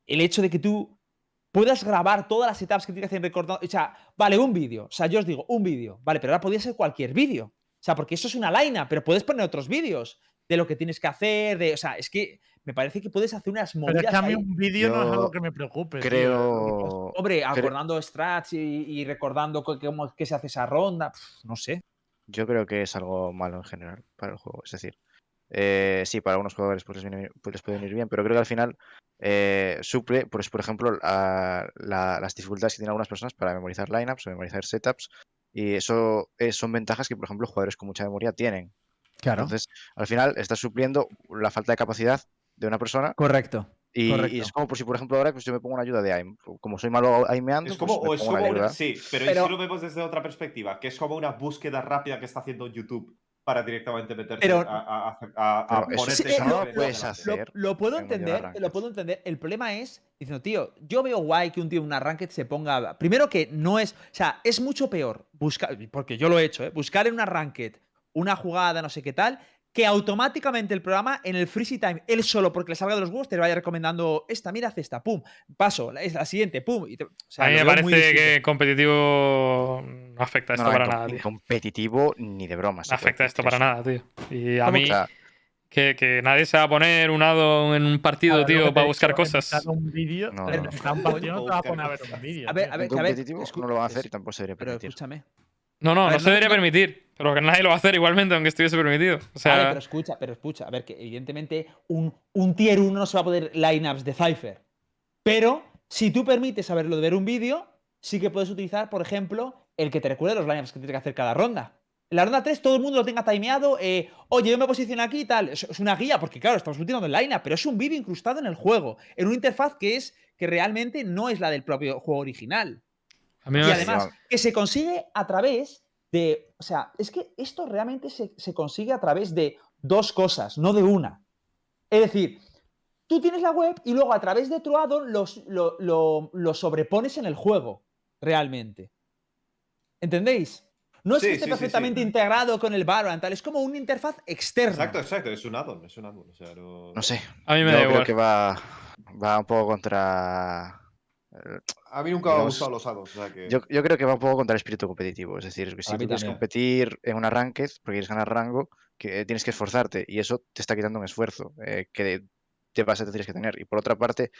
el hecho de que tú puedas grabar todas las etapas que tienes que hacer recordando? O sea, vale, un vídeo. O sea, yo os digo, un vídeo. Vale, pero ahora podría ser cualquier vídeo. O sea, porque eso es una laina, pero puedes poner otros vídeos de lo que tienes que hacer, de, o sea, es que me parece que puedes hacer unas Pero movidas es que a mí ahí. un vídeo no es algo que me preocupe. tío. Creo. Hombre, acordando strats y, y recordando co- cómo que se hace esa ronda, pf, no sé. Yo creo que es algo malo en general para el juego. Es decir, eh, sí, para algunos jugadores pues, les, viene- pues, les pueden ir bien, pero creo que al final eh, suple, pues, por ejemplo, a- la- las dificultades que tienen algunas personas para memorizar lineups o memorizar setups. Y eso eh, son ventajas que, por ejemplo, jugadores con mucha memoria tienen. Claro. Entonces, al final, estás supliendo la falta de capacidad de una persona. Correcto. Y, y es como por si, por ejemplo, ahora pues, yo me pongo una ayuda de AIM. Como soy malo aimeando, Es como, pues me o es pongo como una ayuda. sí, pero, ¿y Pero- si lo vemos desde otra perspectiva, que es como una búsqueda rápida que está haciendo YouTube para directamente meterse Pero- a, a- a- a- ponerte eso no lo puedes puedo entender, lo puedo entender. El problema es, diciendo, tío, yo veo guay que un tío en un ranked se ponga. Primero que no es. O sea, es mucho peor buscar. Porque yo lo he hecho, ¿eh? Buscar en una ranked una jugada, no sé qué tal, que automáticamente el programa en el freeze time, él solo porque le salga de los huevos, te vaya recomendando esta, mira, haz esta, pum, paso, la- es la siguiente, pum. y te- o sea, a mí me parece que competitivo no afecta esto No, no, para nada, tío. competitivo ni de broma. se No afecta esto para eso. nada, tío. Y a ¿Cómo mí, que, que nadie se va a poner un ado en un partido, ver, tío, para buscar cosas. un vídeo, No, no. mitad de un partido no te vas a poner a ver un vídeo. A ver, a ver, a ver, no lo van a hacer y tampoco se debería Pero permitir. escúchame. No, no, A no se debería no- permitir. Pero que nadie lo va a hacer igualmente, aunque estuviese permitido. O sea, Vale, pero escucha, pero escucha. A ver, que evidentemente un, un tier 1 no se va a poder lineups de Cypher. Pero si tú permites saberlo de ver un vídeo, sí que puedes utilizar, por ejemplo, el que te recuerde los lineups que tienes que hacer cada ronda. En la ronda 3 todo el mundo lo tenga timeado. eh, Oye, yo me posiciono aquí y tal. Es, es una guía, porque claro, estamos utilizando el lineup, pero es un vídeo incrustado en el juego. En una interfaz que es que realmente no es la del propio juego original. a mí Y además, que se consigue a través de. O sea, es que esto realmente se, se consigue a través de dos cosas, no de una. Es decir, tú tienes la web y luego a través de otro addon los- lo, lo- lo sobrepones en el juego, realmente. ¿Entendéis? No es Sí, que esté sí, sí, sí. perfectamente integrado con el Valorant, tal, es como una interfaz externa. Exacto, exacto, es un addon, es un addon. O sea, no, No sé. A mí me yo da creo igual. que va, va un poco contra. A mí nunca me han gustado los addons. O sea que... Yo, yo creo que va un poco contra el espíritu competitivo. Es decir, que si tú quieres competir en una ranked, porque quieres ganar rango, que tienes que esforzarte y eso te está quitando un esfuerzo eh, que de, de base te tienes que tener. Y por otra parte,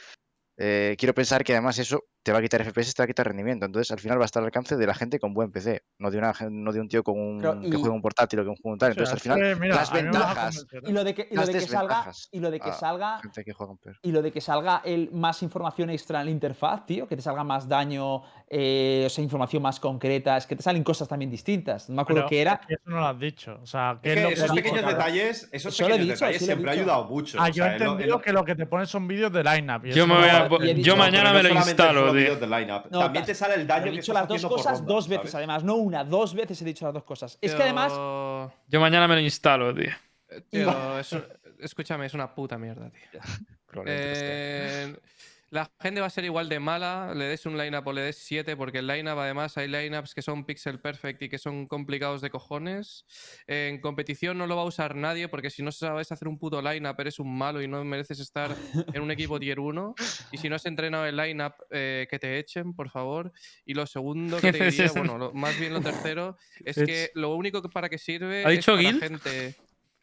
eh, quiero pensar que además eso te va a quitar FPS, te va a quitar rendimiento. Entonces, al final va a estar al alcance de la gente con buen PC, no de, una, no de un tío con un, Pero, que juega un portátil o que juega un tal. O sea, Entonces, al final, que, mira, las ventajas, ¿eh? Y lo de que, y lo de que salga, y lo de que salga, gente que juega con peor. y lo de que salga el, más información extra en la interfaz, tío, que te salga más daño, eh, o sea, información más concreta, es que te salen cosas también distintas. No me acuerdo Pero qué era. Eso no lo has dicho. O sea, ¿qué Es es lo que que esos pequeños detalles, esos Eso pequeños dicho, detalles sí siempre ha ayudado mucho. Ah, yo he entendido que lo que te ponen son vídeos de lineup. Yo mañana me lo instalo, de lineup, No, También te sale el daño he dicho las dos cosas ronda, dos veces, ¿sabes? además, no una, dos veces he dicho las dos cosas. Es que además, Yo mañana me lo instalo, tío. tío, es un- escúchame, es una puta mierda, tío. Eh, la gente va a ser igual de mala, le des un lineup o le des 7, porque el lineup, además, hay lineups que son pixel perfect y que son complicados de cojones. En competición no lo va a usar nadie, porque si no sabes hacer un puto lineup, eres un malo y no mereces estar en un equipo tier 1. Y si no has entrenado el lineup, eh, que te echen, por favor. Y lo segundo que te diría, bueno, lo- más bien lo tercero, es que lo único que para que sirve ¿Ha es dicho para Guild? gente.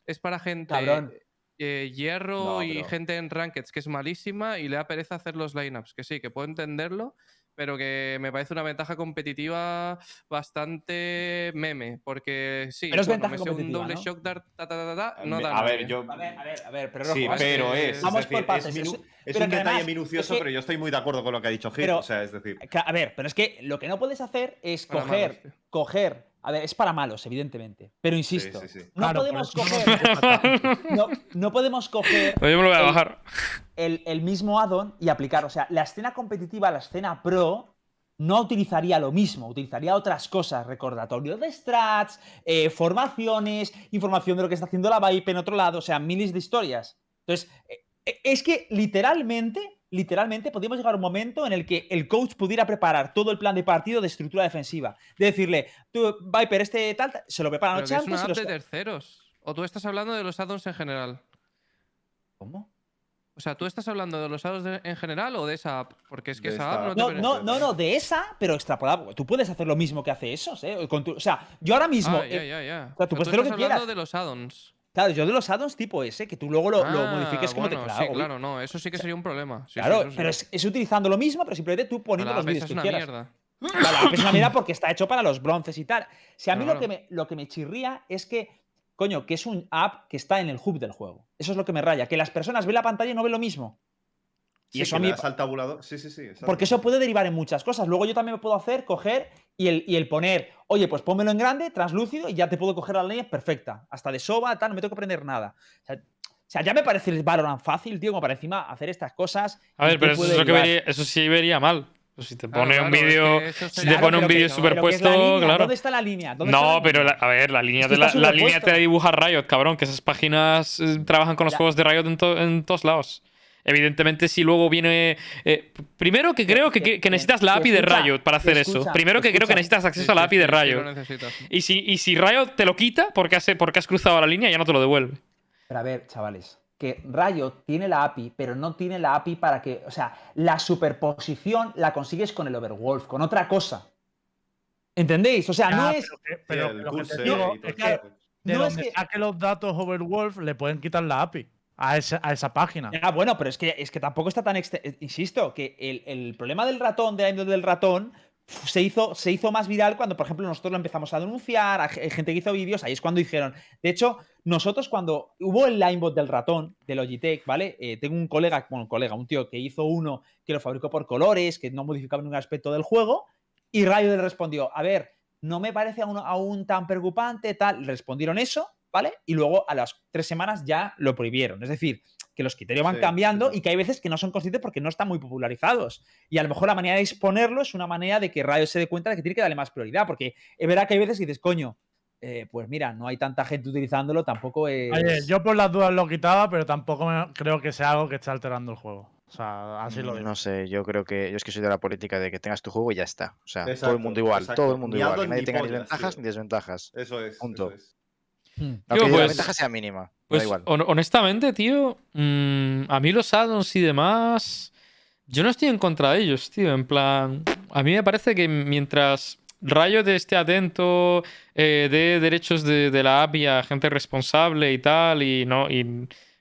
Es para gente Cabrón. Eh, hierro No, y pero- gente en rankeds que es malísima y le da pereza hacer los lineups. Que sí, que puedo entenderlo, pero que me parece una ventaja competitiva bastante meme. Porque sí, Pero es bueno, ventaja me sé un doble ¿no? shock dart, ta, ta, ta, ta, no da a ver, nadie. yo. a ver, a ver, a ver, pero Sí, es- pero que- es. Vamos es decir, por partes, es, minu- un detalle además, minucioso, es que- pero yo estoy muy de acuerdo con lo que ha dicho Gil. Pero- o sea, es decir. A ver, pero es que lo que no puedes hacer es coger, coger. A ver, es para malos, evidentemente. Pero insisto, sí, sí. no Claro, podemos coger. no, no podemos coger yo me lo voy a El- bajar. el, el mismo add-on y aplicar. O sea, la escena competitiva, la escena pro, no utilizaría lo mismo, utilizaría otras cosas, recordatorio de strats, eh, formaciones, información de lo que está haciendo la Vipe en otro lado, o sea, miles de historias. Entonces, eh, es que literalmente, literalmente podríamos llegar a un momento en el que el coach pudiera preparar todo el plan de partido de estructura defensiva. De decirle, tú, Viper, este tal, tal", se lo preparan noche que es una app los- de terceros. O tú estás hablando de los addons en general. ¿Cómo? O sea, ¿tú estás hablando de los addons de- en general o de esa app? Porque es que De esa app no te No, no, no, no, de esa, pero extrapolado. Tú puedes hacer lo mismo que hace esos, ¿eh? Con tu- o sea, yo ahora mismo. Ah, ya, eh, ya, ya. o sea, tú O puedes hacer lo que hablando quieras. de los addons. Claro, yo de los addons tipo ese, que tú luego lo, lo Ah, modifiques como bueno, te Sí, claro, no. Eso sí que sería un problema. Sí, claro, sí. pero es, es utilizando lo mismo, pero simplemente tú poniendo la los vídeos que una quieras. mierda. Claro, es una mierda porque está hecho para los bronces y tal. Si a mí Claro. lo, que me, lo que me chirría es que, coño, que es un app que está en el hub del juego. Eso es lo que me raya, que las personas ven la pantalla y no ven lo mismo. Y Sí, eso a mí. al tabulador. Sí, sí, sí. Porque eso puede derivar en muchas cosas. Luego yo también me puedo hacer, coger y el, y el poner, oye, pues pónmelo en grande, translúcido, y ya te puedo coger la línea perfecta. Hasta de soba, tal, no me tengo que aprender nada. O sea, o sea, ya me parece el Valorant fácil, tío, como para encima hacer estas cosas. A ver, pero eso, puede es lo que derivar. vería- eso sí vería mal. Pues si te Claro, pone un claro, es vídeo. que Si te pone un Claro, vídeo pero que- pero ¿qué es la superpuesto, línea? claro. ¿Dónde está la línea? ¿Dónde está No, la pero línea? la- a ver, la línea, de la, línea te dibuja Riot, cabrón, que esas páginas eh, trabajan con los Ya. juegos de Riot en, to- en todos lados. Evidentemente, si luego viene. eh, primero que creo que, que- que necesitas la API de Riot para hacer eso. Primero que creo que necesitas Sí, acceso a la API de sí, Riot. Y si, y si Riot te lo quita porque has, porque has cruzado la línea, ya no te lo devuelve. Pero a ver, chavales, que Riot tiene la API, pero no tiene la API para que. O sea, la superposición la consigues con el Overwolf, con otra cosa. ¿Entendéis? O sea, Ya, no es. pero lo que te digo es que de no es donde que- saque los datos Overwolf le pueden quitar la API a esa, a esa página. Ah, bueno, pero es que, es que tampoco está tan. eh, Insisto, que el, el problema del ratón, de del ratón, se hizo, se hizo más viral cuando, por ejemplo, nosotros lo empezamos a denunciar, a ge- gente que hizo vídeos, ahí es cuando dijeron. De hecho, nosotros cuando hubo el linebot del ratón de Logitech, ¿vale? Eh, tengo un colega, bueno, un colega, un tío que hizo uno que lo fabricó por colores, que no modificaba ningún aspecto del juego, y Rayo le respondió, a ver, no me parece aún, aún tan preocupante, tal. Respondieron eso, ¿vale? Y luego a las tres semanas ya lo prohibieron. Es decir, que los criterios van Sí, cambiando sí. y que hay veces que no son conscientes porque no están muy popularizados. Y a lo mejor la manera de exponerlo es una manera de que Rayo se dé cuenta de que tiene que darle más prioridad, porque es verdad que hay veces que dices, coño, eh, pues mira, no hay tanta gente utilizándolo, tampoco es... Oye, yo por las dudas lo quitaba, pero tampoco me- creo que sea algo que esté alterando el juego. O sea, así lo digo. No sé, yo creo que. Yo es que soy de la política de que tengas tu juego y ya está. O sea, todo el mundo igual, exacto. todo el mundo Ni igual. Que nadie ni tenga ni pollas, ventajas tío. ni desventajas. Eso es. Punto. eso es. Hmm. Aunque pues- la ventaja sea mínima. Pues da igual. hon- honestamente, tío, mm, a mí los addons y demás, yo no estoy en contra de ellos, tío. En plan, a mí me parece que mientras Riot esté atento, eh, dé derechos de, de la API a gente responsable y tal, y no, y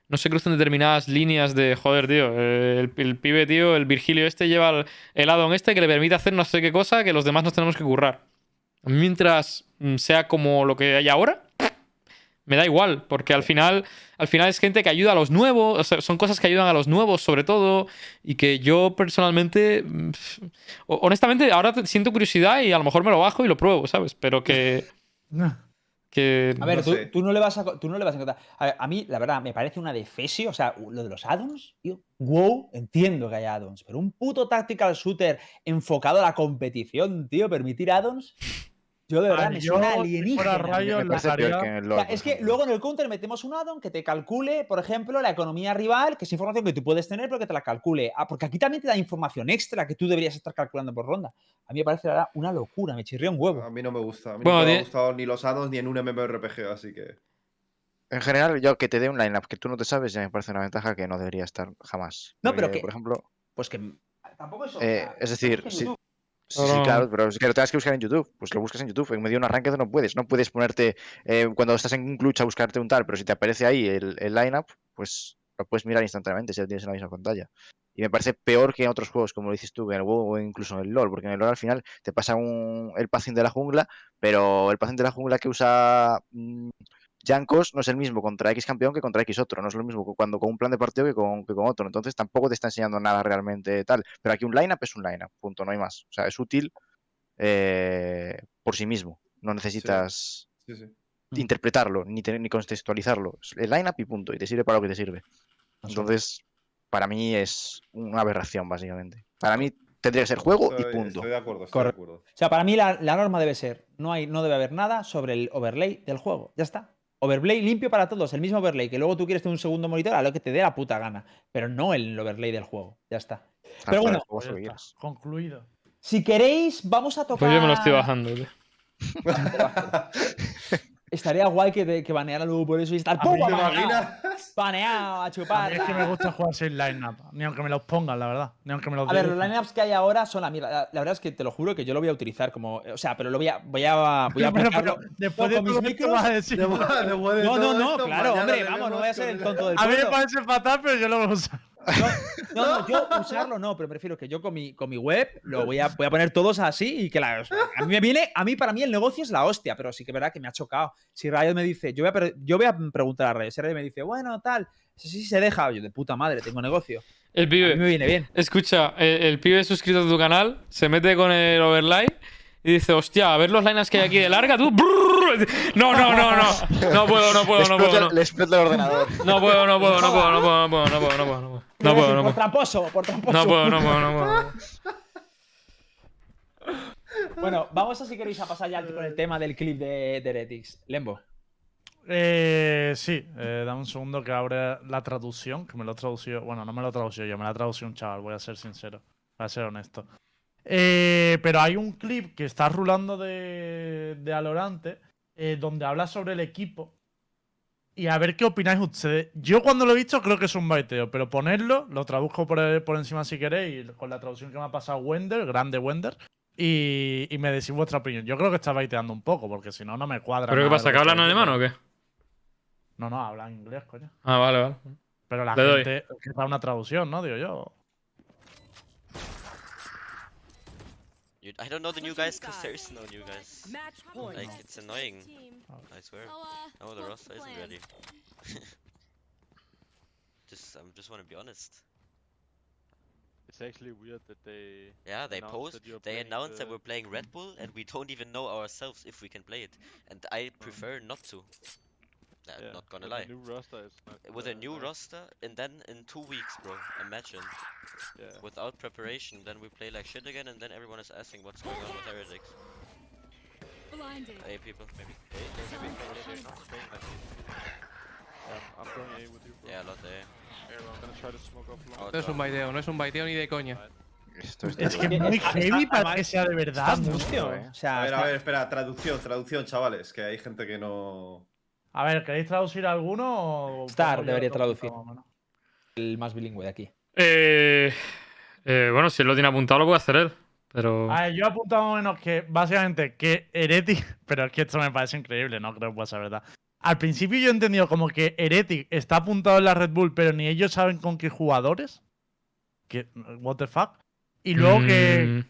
no se crucen determinadas líneas de, joder, tío, eh, el, el pibe, tío, el Virgilio este lleva el, el addon este que le permite hacer no sé qué cosa que los demás nos tenemos que currar. Mientras mm, sea como lo que hay ahora, me da igual, porque al final, al final es gente que ayuda a los nuevos, o sea, son cosas que ayudan a los nuevos sobre todo, y que yo personalmente, mm, ho- honestamente, ahora siento curiosidad y a lo mejor me lo bajo y lo pruebo, ¿sabes? Pero que... que A ver, No tú, no le vas a, tú no le vas a encontrar. A, ver, a mí, la verdad, me parece una defesio. O sea, lo de los addons, tío. Wow, entiendo que hay addons. Pero un puto tactical shooter enfocado a la competición, tío, permitir addons. Yo de verdad Ay, me yo, suena si fuera alienígena. Rayo, Me lo parece peor haría- que en el O LoL. sea, por es que luego en el counter metemos un addon que te calcule, por ejemplo, la economía rival, que es información que tú puedes tener, pero que te la calcule. Ah, porque aquí también te da información extra que tú deberías estar calculando por ronda. A mí me parece la verdad, una locura, me chirría un A huevo. mí no me gusta. A mí Bueno, no me die- ha gustado ni los addons ni en un MMORPG, así que. En general, yo que te dé un lineup que tú no te sabes ya me parece una ventaja que no debería estar jamás. No, pero que- Por ejemplo, Pues que tampoco es. eh, es decir, sí, YouTube. Sí, sí, claro, pero es que lo tengas que buscar en YouTube. Pues lo buscas en YouTube. En medio de un arranque no puedes. No puedes ponerte eh, cuando estás en un clutch a buscarte un tal, pero si te aparece ahí el, el lineup, pues lo puedes mirar instantáneamente si lo tienes en la misma pantalla. Y me parece peor que en otros juegos, como lo dices tú, en el WoW o incluso en el LoL, porque en el LoL al final te pasa un, el paciente de la jungla, pero el paciente de la jungla que usa mm, Jankos no es el mismo contra X campeón que contra X otro, no es lo mismo cu- cuando con un plan de partido que con, que con otro, entonces tampoco te está enseñando nada realmente tal. Pero aquí un lineup es un lineup, punto, no hay más. O sea, es útil eh, por sí mismo, no necesitas Sí, sí. interpretarlo ni, tener, ni contextualizarlo. Es El lineup y punto, y te sirve para lo que te sirve. Entonces, para mí es una aberración, básicamente. Para mí tendría que ser juego y punto. estoy de acuerdo, estoy de acuerdo. O sea, para mí la, la norma debe ser, no, hay, no debe haber nada sobre el overlay del juego. Ya está. Overlay limpio para todos, el mismo overlay, que luego tú quieres tener un segundo monitor a lo que te dé la puta gana, pero no el overlay del juego. Ya está. Pero bueno, Concluido. Si queréis, vamos a tocar. Pues yo me lo estoy bajando, tío. Estaría guay que, te- que baneara luego por eso y estar A ¡pum! Baneado, baneado, a A chupar. mí es que me gusta jugar sin line-up. Ni aunque me los pongan, la verdad. Ni aunque me los A ver, los lineups que hay ahora son la mierda. La, la verdad es que te lo juro que yo lo voy a utilizar como. O sea, pero lo voy a. Voy a, voy a Pero, pero, después de mis esto vas a decir. No, no, no, claro, hombre, vamos, no voy a ser el tonto del A mí me parece fatal, pero yo lo voy a usar. No, no, yo usarlo no, pero prefiero que yo con mi, con mi web lo voy a, voy a poner todos así y que la. o sea, a mí me viene, a mí para mí el negocio es la hostia, pero sí que es verdad que me ha chocado. Si Riot me dice, yo voy a, yo voy a preguntar a Riot, si Riot me dice, bueno, tal, sí, sí se deja, yo de puta madre, tengo negocio. El A mí me pibe, viene bien. escucha, el, el pibe suscrito a tu canal se mete con el overlay y dice, hostia, a ver los lineups que hay aquí de larga, tú. brrr". No, no, no, no. No puedo, no puedo, no puedo. No, Le explota el ordenador. no puedo, no puedo, no puedo, no puedo, no puedo, no puedo, no puedo, no puedo. No decir, Por puedo. tramposo, por tramposo. No puedo, no puedo, no puedo. Bueno, vamos a si queréis a pasar ya con el tema del clip de, de Heretics. Lembo. Eh, sí, eh, dame un segundo que abre la traducción, que me lo ha traducido. Bueno, no me lo ha traducido yo, me lo ha traducido un chaval, voy a ser sincero, voy a ser honesto. Eh, pero hay un clip que está rulando de, de Alorante eh, donde habla sobre el equipo. Y a ver qué opináis ustedes. Yo cuando lo he visto creo que es un baiteo, pero ponerlo, lo traduzco por, por encima si queréis, con la traducción que me ha pasado Wender, grande Wender, y, y me decís vuestra opinión. Yo creo que está baiteando un poco, porque si no, no me cuadra. ¿Pero qué pasa? ¿Que hablan alemán o qué? No, no, hablan inglés, coño. Ah, vale, vale. Pero la Le doy. gente que da una traducción, ¿no? Digo yo. You, I don't know the new guys because there is no new guys. Match point. Like, it's annoying. Team. I swear. So, uh, Oh, the what's roster isn't ready. just, I um, just want to be honest. It's actually weird that they. Yeah, they post, they playing announced that we're playing Red Bull, and we don't even know ourselves if we can play it. And I prefer not to. Uh, Yeah, not gonna with lie. The new roster is not. With a new nice. roster, and then in two weeks, bro, imagine. Yeah. Without preparation, then we play like shit again, and then everyone is asking what's going on with Heretics. Blinded. Hey, people, maybe. Hey, maybe, maybe they're not playing like this. Um, I'm going A with you, bro. Yeah, a lot there. I'm gonna try to smoke off long. Oh, No es un baiteo, no es un baiteo ni de coña. Esto está Es que es muy heavy para además, que sea de verdad. Está ¿no? eh. O sea, A ver, a ver, espera, traducción, traducción, chavales, que hay gente que no. A ver, ¿queréis traducir alguno? o Star yo debería traducir. el más bilingüe de aquí. Eh, eh, bueno, si él lo tiene apuntado, lo puede hacer él. Pero. A ver, yo he apuntado menos que básicamente que Heretic, pero es que esto me parece increíble, no creo que pueda ser verdad. al principio yo he entendido como que Heretic está apuntado en la Red Bull, pero ni ellos saben con qué jugadores. Que, what the fuck. Y luego que.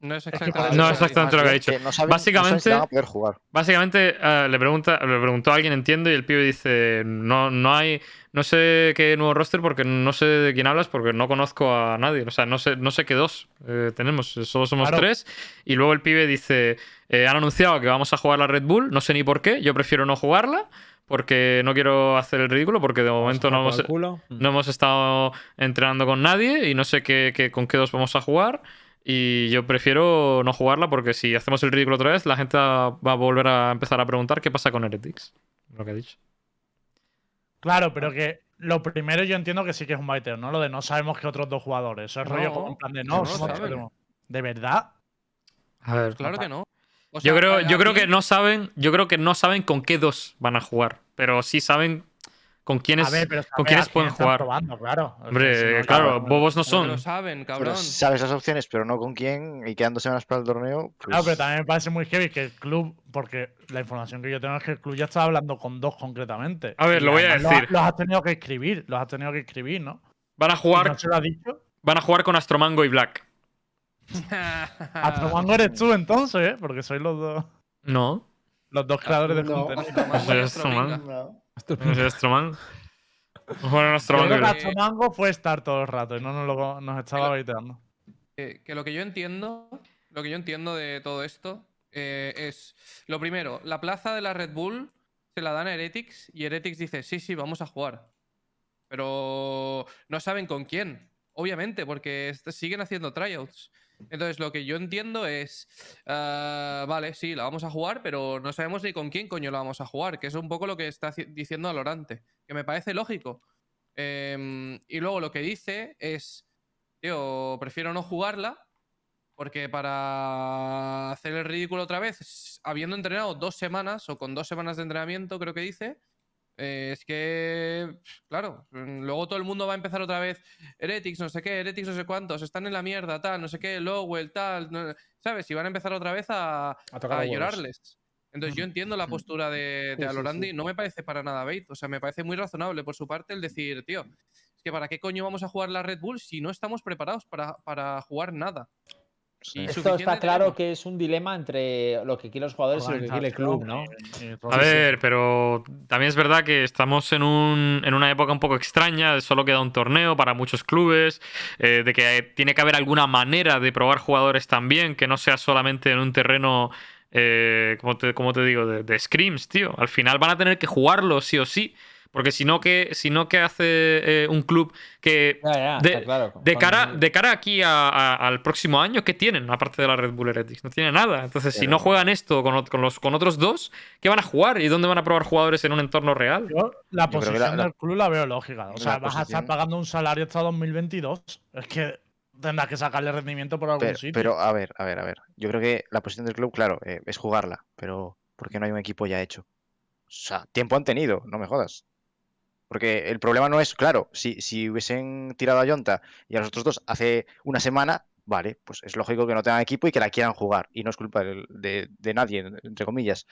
No es que exactamente No lo es que exactamente lo que ha dicho. Que no saben- no saben si Básicamente- a poder jugar. Básicamente eh, le, pregunta, le preguntó a alguien, entiendo, y el pibe dice, no, no hay, no sé qué nuevo roster porque no sé de quién hablas porque no conozco a nadie. O sea, no sé, no sé qué dos eh, tenemos, solo somos Claro. tres. Y luego el pibe dice, eh, han anunciado que vamos a jugar la Red Bull, no sé ni por qué, yo prefiero no jugarla porque no quiero hacer el ridículo porque de momento no hemos, no hemos estado entrenando con nadie y no sé qué, qué- con qué dos vamos a jugar. Y yo prefiero no jugarla porque si hacemos el ridículo otra vez, la gente va a volver a empezar a preguntar qué pasa con Heretics. Lo que ha dicho. Claro, pero que lo primero yo entiendo que sí que es un baiteo, ¿no? Lo de no sabemos que otros dos jugadores. Eso es rollo como en plan de no, no. ¿De verdad? A ver. Claro que no. O yo creo, yo creo mí- que no saben. Yo creo que no saben con qué dos van a jugar. Pero sí saben con quiénes, A ver, pero con quiénes quién pueden jugar. probando, claro. Hombre, si no, claro, bobos no son. lo saben, Pero cabrón. sabes las opciones, pero no con quién y quedando semanas para el torneo. Pues, Claro, pero también me parece muy heavy que el club, porque la información que yo tengo es que el club ya está hablando con dos concretamente. A ver, Y lo voy a decir. Los, los has tenido que escribir, los has tenido que escribir, ¿no? Van a ¿Y jugar, ¿No se lo ha dicho? van a jugar con Astromango y Black. Astromango eres tú entonces, ¿eh? Porque sois los dos, No. los dos creadores de No. contenido. Astromango No soy Astromango. Juegan Yo Astromango creo que. Astromango fue estar todo el rato y no nos, lo, nos estaba baiteando. que, que lo que yo entiendo, lo que yo entiendo de todo esto eh, es, lo primero, la plaza de la Red Bull se la dan a Heretics y Heretics dice, sí, sí, vamos a jugar. Pero no saben con quién, obviamente, porque siguen haciendo tryouts. Entonces, lo que yo entiendo es, ah, vale, sí, la vamos a jugar, pero no sabemos ni con quién coño la vamos a jugar, que es un poco lo que está ci- diciendo Alorante, que me parece lógico. Em, y luego lo que dice es, tío, prefiero no jugarla, porque para hacer el ridículo otra vez, habiendo entrenado dos semanas, o con dos semanas de entrenamiento, creo que dice, eh, es que, claro, mm, luego todo el mundo va a empezar otra vez, Heretics, no sé qué, Heretics, no sé cuántos, están en la mierda, tal, no sé qué, Lowell, tal, no- ¿sabes? Y van a empezar otra vez a, A tocar llorarles. Entonces yo entiendo la postura de, de Sí, sí, Alorandi, sí. no me parece para nada bait, o sea, me parece muy razonable por su parte el decir, tío, es que para qué coño vamos a jugar la Red Bull si no estamos preparados para, para jugar nada. Sí. Y Esto está claro que es un dilema entre lo que quieren los jugadores y lo que quiere el club, ¿no? A ver, pero también es verdad que estamos en, un, en una época un poco extraña, solo queda un torneo para muchos clubes, eh, de que tiene que haber alguna manera de probar jugadores también, que no sea solamente en un terreno, eh, como, te, como te digo, de, de scrims, tío. Al final van a tener que jugarlo sí o sí, porque si no, ¿qué, si no, ¿qué hace eh, un club que... Ya, ya, De- claro. Cara, de cara aquí a- a- al próximo año, ¿qué tienen aparte de la Red Bull Heretics? No tienen nada. Entonces, si no juegan esto con, con los, con otros dos, ¿qué van a jugar? ¿Y dónde van a probar jugadores en un entorno real? Yo la Yo posición la- la- del club la veo lógica. O la sea, vas a estar pagando un salario hasta 2022. Es que tendrás que sacarle rendimiento por algún Pero, sitio. pero, a ver, a ver, a ver. Yo creo que la posición del club, claro, eh, es jugarla, pero ¿por qué no hay un equipo ya hecho? O sea, tiempo han tenido, no me jodas. Porque el problema no es, claro, si, si hubiesen tirado a Yonta y a los otros dos hace una semana, vale, pues es lógico que no tengan equipo y que la quieran jugar. Y no es culpa de, de nadie, entre comillas.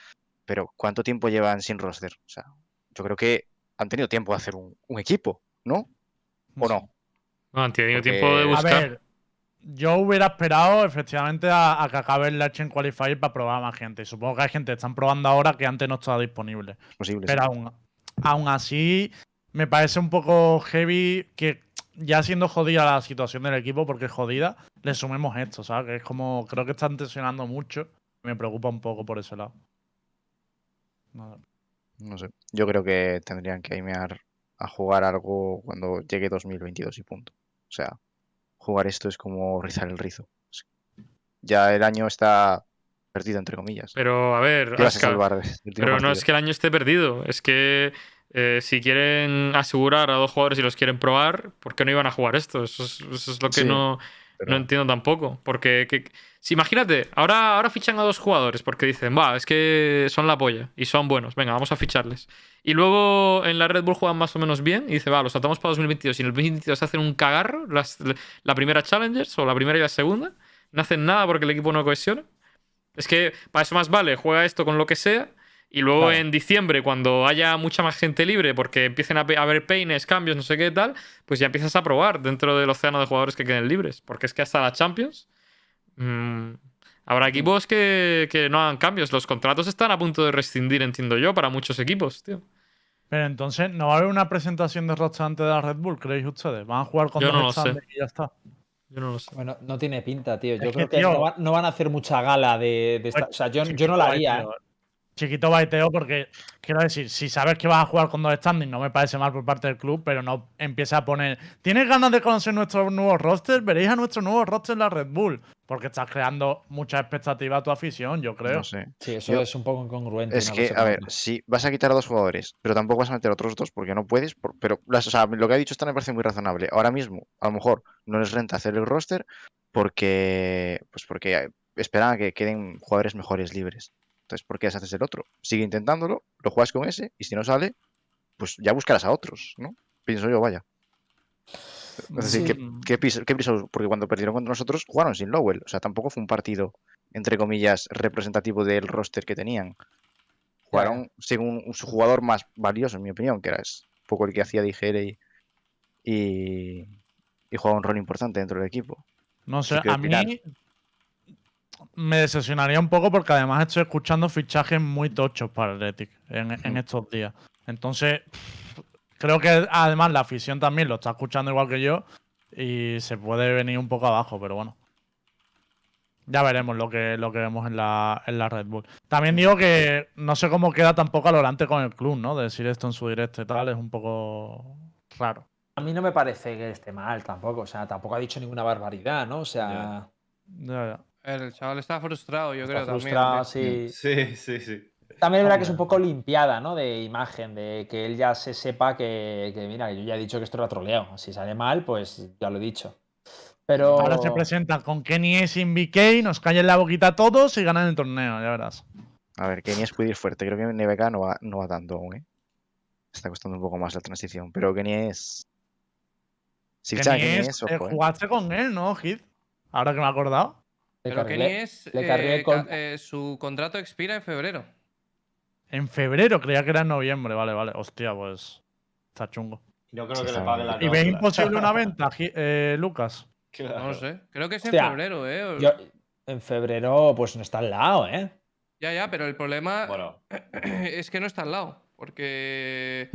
Pero ¿cuánto tiempo llevan sin roster? O sea, yo creo que han tenido tiempo de hacer un, un equipo, ¿no? ¿O no? No han tenido Porque- tiempo de A buscar. ver, yo hubiera esperado efectivamente a, a que acabe el Latch en Qualifier para probar a más gente. Y supongo que hay gente que están probando ahora que antes no estaba disponible. Es posible. Pero sí. aún, aún así, me parece un poco heavy que ya siendo jodida la situación del equipo, porque es jodida, le sumemos esto, ¿sabes? Que es como, creo que están tensionando mucho. Me preocupa un poco por ese lado. No sé. Yo creo que tendrían que aimear a jugar algo cuando llegue 2022 y punto. O sea, jugar esto es como rizar el rizo. Ya el año está perdido, entre comillas. Pero, a ver, ¿Qué vas a Aska, último pero no es que el año esté perdido. Es que eh, si quieren asegurar a dos jugadores y los quieren probar, ¿por qué no iban a jugar esto? Eso es, eso es lo que Sí, no, pero- no entiendo tampoco. Porque, que- si imagínate, ahora, ahora fichan a dos jugadores porque dicen, va, es que son la polla y son buenos, venga, vamos a ficharles. Y luego en la Red Bull juegan más o menos bien y dice, va, los saltamos para 2022 y en el 2022 hacen un cagarro, las- la primera Challengers o la primera y la segunda, no hacen nada porque el equipo no cohesiona. Es que para eso más vale, juega esto con lo que sea Y luego Claro. en diciembre, cuando haya mucha más gente libre, porque empiecen a haber peines, cambios, no sé qué tal, pues ya empiezas a probar dentro del océano de jugadores que queden libres. Porque es que hasta la Champions mm, habrá equipos que, que no hagan cambios. Los contratos están a punto de rescindir, entiendo yo, para muchos equipos, tío. Pero entonces, ¿no va a haber una presentación de roster antes de la Red Bull, creéis ustedes? ¿Van a jugar con Yo dos no lo stands y ya está? Yo no lo sé. Bueno, no tiene pinta, tío. Yo Es creo que, que, tío- no, va- no van a hacer mucha gala de, de esta. Pues, O sea, yo, yo no la haría. ¿eh? Chiquito baiteo porque, quiero decir, si sabes que vas a jugar con dos standings, no me parece mal por parte del club, pero no empieza a poner. ¿Tienes ganas de conocer nuestros nuevos rosters? Veréis a nuestro nuevo roster en la Red Bull. Porque estás creando mucha expectativa a tu afición, yo creo. No sé. Sí, eso Yo- es un poco incongruente. Es que, a ver, si vas a quitar a dos jugadores, pero tampoco vas a meter a otros dos porque no puedes. por- pero las- o sea, lo que ha dicho esta me parece muy razonable. Ahora mismo, a lo mejor no les renta hacer el roster porque, pues porque esperan a que queden jugadores mejores libres. Entonces, ¿por qué haces el otro? Sigue intentándolo, lo juegas con ese y si no sale, pues ya buscarás a otros, ¿no? Pienso yo, vaya. Es decir, Sí. ¿qué, qué prisa? Porque cuando perdieron contra nosotros jugaron sin Lowell. O sea, tampoco fue un partido, entre comillas, representativo del roster que tenían. Jugaron según su jugador más valioso, en mi opinión, que era un poco el que hacía de IGL y, y, y jugaba un rol importante dentro del equipo. No sé, que a mí me decepcionaría un poco porque además estoy escuchando fichajes muy tochos para el Athletic en, en estos días. Entonces, creo que además la afición también lo está escuchando igual que yo y se puede venir un poco abajo, pero bueno. Ya veremos lo que, lo que vemos en la, en la Red Bull. También digo que no sé cómo queda tampoco Alorante con el club, ¿no? De decir esto en su directo y tal, es un poco raro. A mí no me parece que esté mal tampoco. O sea, tampoco ha dicho ninguna barbaridad, ¿no? O sea, Ya, ya. El chaval está frustrado, yo está creo frustrado, también. sí. Sí, sí, sí. También es verdad que es un poco limpiada, ¿no? De imagen, de que él ya se sepa que, que, mira, yo ya he dicho que esto era troleo. Si sale mal, pues ya lo he dicho. Pero. Ahora se presentan con Kenny S sin BK, nos callen la boquita a todos y ganan el torneo, ya verás. A ver, Kenny puede ir fuerte. Creo que NBK no va, no va tanto aún, ¿eh? Está costando un poco más la transición. Pero Kenny es. Sí, Kenny Kenny es, es, eh, ojo, ¿eh? jugaste con él, ¿no, Hit? Ahora que me he acordado. Le Pero cargué- Kenny es. eh, con- eh, su contrato expira en febrero. En febrero, creía que era en noviembre, vale, vale. Hostia, pues. Está chungo. No creo Sí, que le bien. la ¿Y ves cláusula. imposible una venta, eh, Lucas? Claro. No lo sé. Creo que es en febrero, ¿eh? Yo- en febrero, pues no está al lado, ¿eh? Ya, ya, pero el problema Bueno, es que no está al lado. Porque.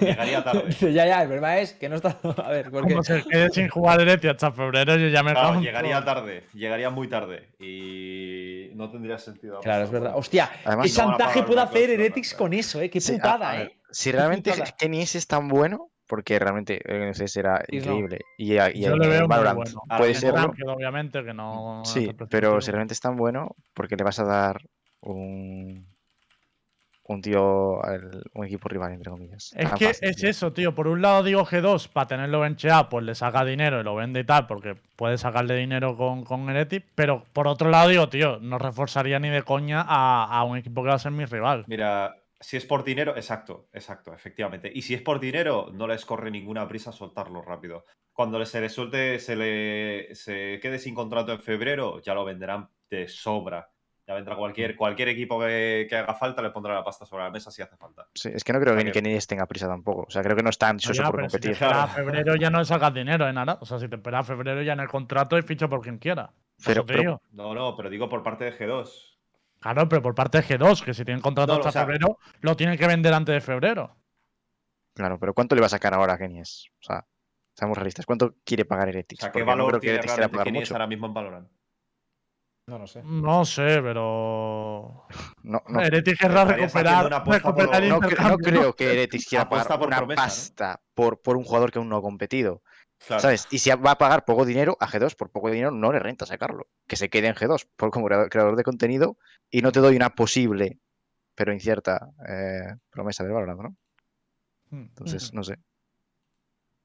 llegaría tarde. Ya, ya, el problema es que no está. A ver, porque. Como se quede sin jugar el Eti hasta febrero, yo ya me Claro, llegaría tarde, llegaría muy tarde y no tendría sentido. Claro, es verdad. Hostia, Además, qué no chantaje puede hacer Heretics con eso, ¿eh? Qué Sí, putada, a ¿eh? Si realmente. Kenny es tan bueno, porque realmente el NCS era Sí, no. increíble. Y, a- y Yo le veo muy Valorant bueno. puede. Ranked, obviamente, que no. no Sí, pero si realmente es tan bueno, porque le vas a dar un, un tío un equipo rival, entre comillas. Es Tan que fácil, es tío. eso, tío. Por un lado digo G2, para tenerlo bencheado, pues le saca dinero y lo vende y tal, porque puede sacarle dinero con, con Heretic. Pero por otro lado digo, tío, no reforzaría ni de coña a, a un equipo que va a ser mi rival. Mira, si es por dinero, exacto, exacto, efectivamente. Y si es por dinero, no les corre ninguna prisa soltarlo rápido. Cuando se le suelte, se le se quede sin contrato en febrero, ya lo venderán de sobra. Ya vendrá cualquier, cualquier equipo que, que haga falta, le pondrá la pasta sobre la mesa si hace falta. Sí, es que no creo que sea que- Kenny tenga prisa tampoco. O sea, creo que no está No, ansioso ya, por pero si te competir. esperas a Claro. febrero ya no le sacas dinero, ¿eh? Nada. O sea, si te esperas a febrero ya en el contrato y ficha por quien quiera. Pero- pero-. No, no, pero digo por parte de G2. Claro, pero por parte de G2, que si tienen contrato No, no, hasta o sea- febrero, lo tienen que vender antes de febrero. Claro, pero ¿cuánto le va a sacar ahora a Kenny? O sea, seamos realistas. ¿Cuánto quiere pagar O Heretics? sea, ¿qué Porque no valor creo que tiene Heretics quiera realmente pagar Kenny mucho. ahora mismo en Valorant? No lo sé. No sé, pero. No, no, Heretic querrá recuperar, recuperar el no, no creo que Heretics quiera pagar por una promesa, ¿no? pasta por, por un jugador que aún no ha competido. Claro. ¿Sabes? Y si va a pagar poco dinero a G2, por poco dinero no le renta sacarlo. Que se quede en G2 por como creador de contenido y no te doy una posible, pero incierta eh, promesa de Valorant, ¿no? Hmm, Entonces, no sé.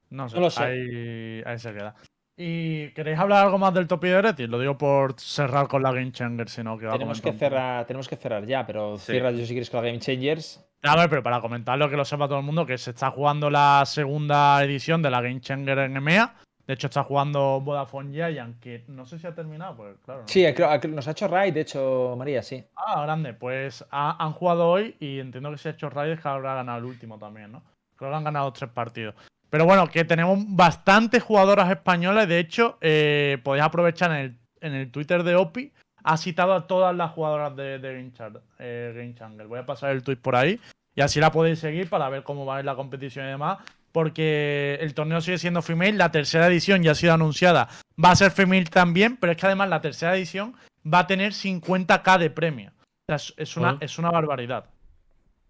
No sé, No lo sé. Ahí, ahí se queda. ¿Y queréis hablar algo más del top de? Lo digo por cerrar con la Game Changer, sino que va a Tenemos que, cerrar, tenemos que cerrar ya, pero Sí. cierra yo si quieres con la Game Changers. A ver, pero para comentarlo que lo sepa todo el mundo, que se está jugando la segunda edición de la Game Changer en EMEA, De hecho, está jugando Vodafone Giant, que no sé si ha terminado, pues claro. no Sí, sé. creo- nos ha hecho raid, de hecho, María, sí. Ah, grande. Pues ha- han jugado hoy y entiendo que se ha hecho Raiders que habrá ganado el último también, ¿no? Creo que han ganado tres partidos. Pero bueno, que tenemos bastantes jugadoras españolas. De hecho, eh, podéis aprovechar en el, en el Twitter de OPI. Ha citado a todas las jugadoras de, de Game, Char- eh, Game. Voy a pasar el tweet por ahí. Y así la podéis seguir para ver cómo va a ir la competición y demás. Porque el torneo sigue siendo female. La tercera edición ya ha sido anunciada. Va a ser female también. Pero es que además la tercera edición va a tener 50k de premio. O sea, es, es una, es una barbaridad.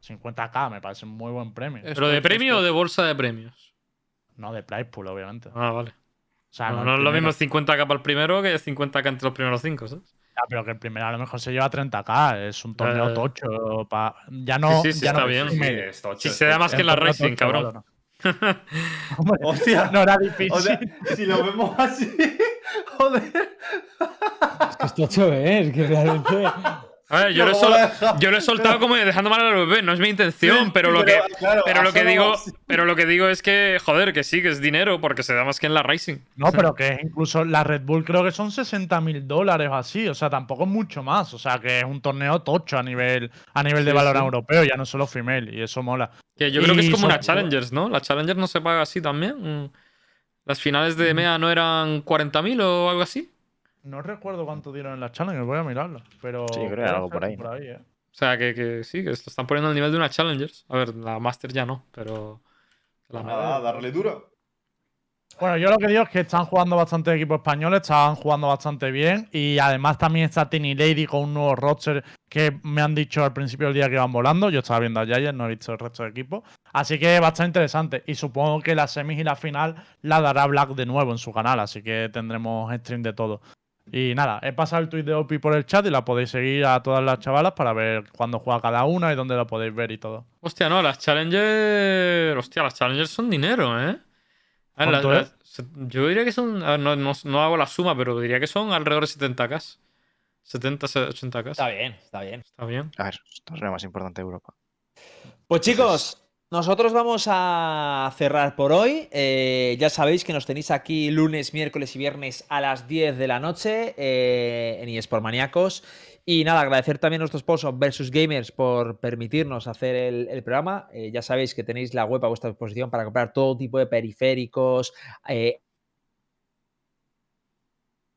50k me parece un muy buen premio. ¿Pero de premio o de bolsa de premios? No de price pool, obviamente. Ah, vale. O sea, no, no es lo mismo 50k para el primero que 50k entre los primeros 5, ¿sabes? Ya, pero que el primero a lo mejor se lleva 30k. Es un torneo Eh, tocho. pa- Ya no. sí, sí, ya está no- bien. Sí, es tocho, Si es se da más que en la Racing, tocho, cabrón. Valorant. Hombre, Hostia. no era difícil. O sea, si lo vemos así, joder. Es que es tocho, ¿eh? Es que realmente. A ver, yo lo, he No, sol- deja- yo lo he soltado como dejando mal al bebé, no es mi intención, Sí, pero, lo pero, que, claro, pero, lo que digo, pero lo que digo es que, joder, que sí, que es dinero, porque se da más que en la Racing. No, pero que incluso la Red Bull creo que son 60 mil dólares o así. O sea, tampoco es mucho más. O sea, que es un torneo tocho a nivel, a nivel de Sí, sí. europeo, ya no solo female. Y eso mola. Que yo creo que es como una Challengers, ¿no? La Challengers no se paga así también. Mm. Las finales de EMEA no eran 40.000 o algo así. No recuerdo cuánto dieron en la challenge, voy a mirarlo. Pero Sí, creo que algo por ahí. ¿eh? O sea, que, que sí, que lo están poniendo al nivel de una Challengers. A ver, la Master ya no, pero. la- Nada, darle duro. Bueno, yo lo que digo es que están jugando bastantes equipos españoles, están jugando bastante bien. Y además también está Tiny Lady con un nuevo roster que me han dicho al principio del día que iban volando. Yo estaba viendo a Giants, no he visto el resto de equipos. Así que bastante interesante. Y supongo que las semis y la final la dará Black de nuevo en su canal. Así que tendremos stream de todo. Y nada, he pasado el tweet de OPI por el chat y la podéis seguir a todas las chavalas para ver cuándo juega cada una y dónde la podéis ver y todo. Hostia, no, las Challengers. Hostia, las Challengers son dinero, ¿eh? A ver, ¿Cuánto la- es? la- se- yo diría que son. a ver, no, no- no hago la suma, pero diría que son alrededor de 70k. 70, 80k. Está bien, está bien. Está bien. A ver, es el torneo más importante de Europa. Pues chicos, nosotros vamos a cerrar por hoy. Eh, ya sabéis que nos tenéis aquí lunes, miércoles y viernes a las 10 de la noche eh, en eSport Maníacos. Y nada, agradecer también a nuestro sponsor Versus Gamers por permitirnos hacer el, el programa. Eh, ya sabéis que tenéis la web a vuestra disposición para comprar todo tipo de periféricos.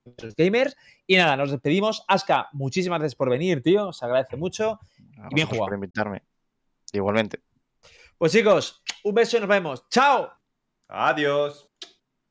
Versus Gamers. Y nada, nos despedimos. Aska, muchísimas gracias por venir, tío. Se agradece mucho. Y bien jugado. por invitarme. Igualmente. Pues chicos, un beso y nos vemos. ¡Chao! Adiós.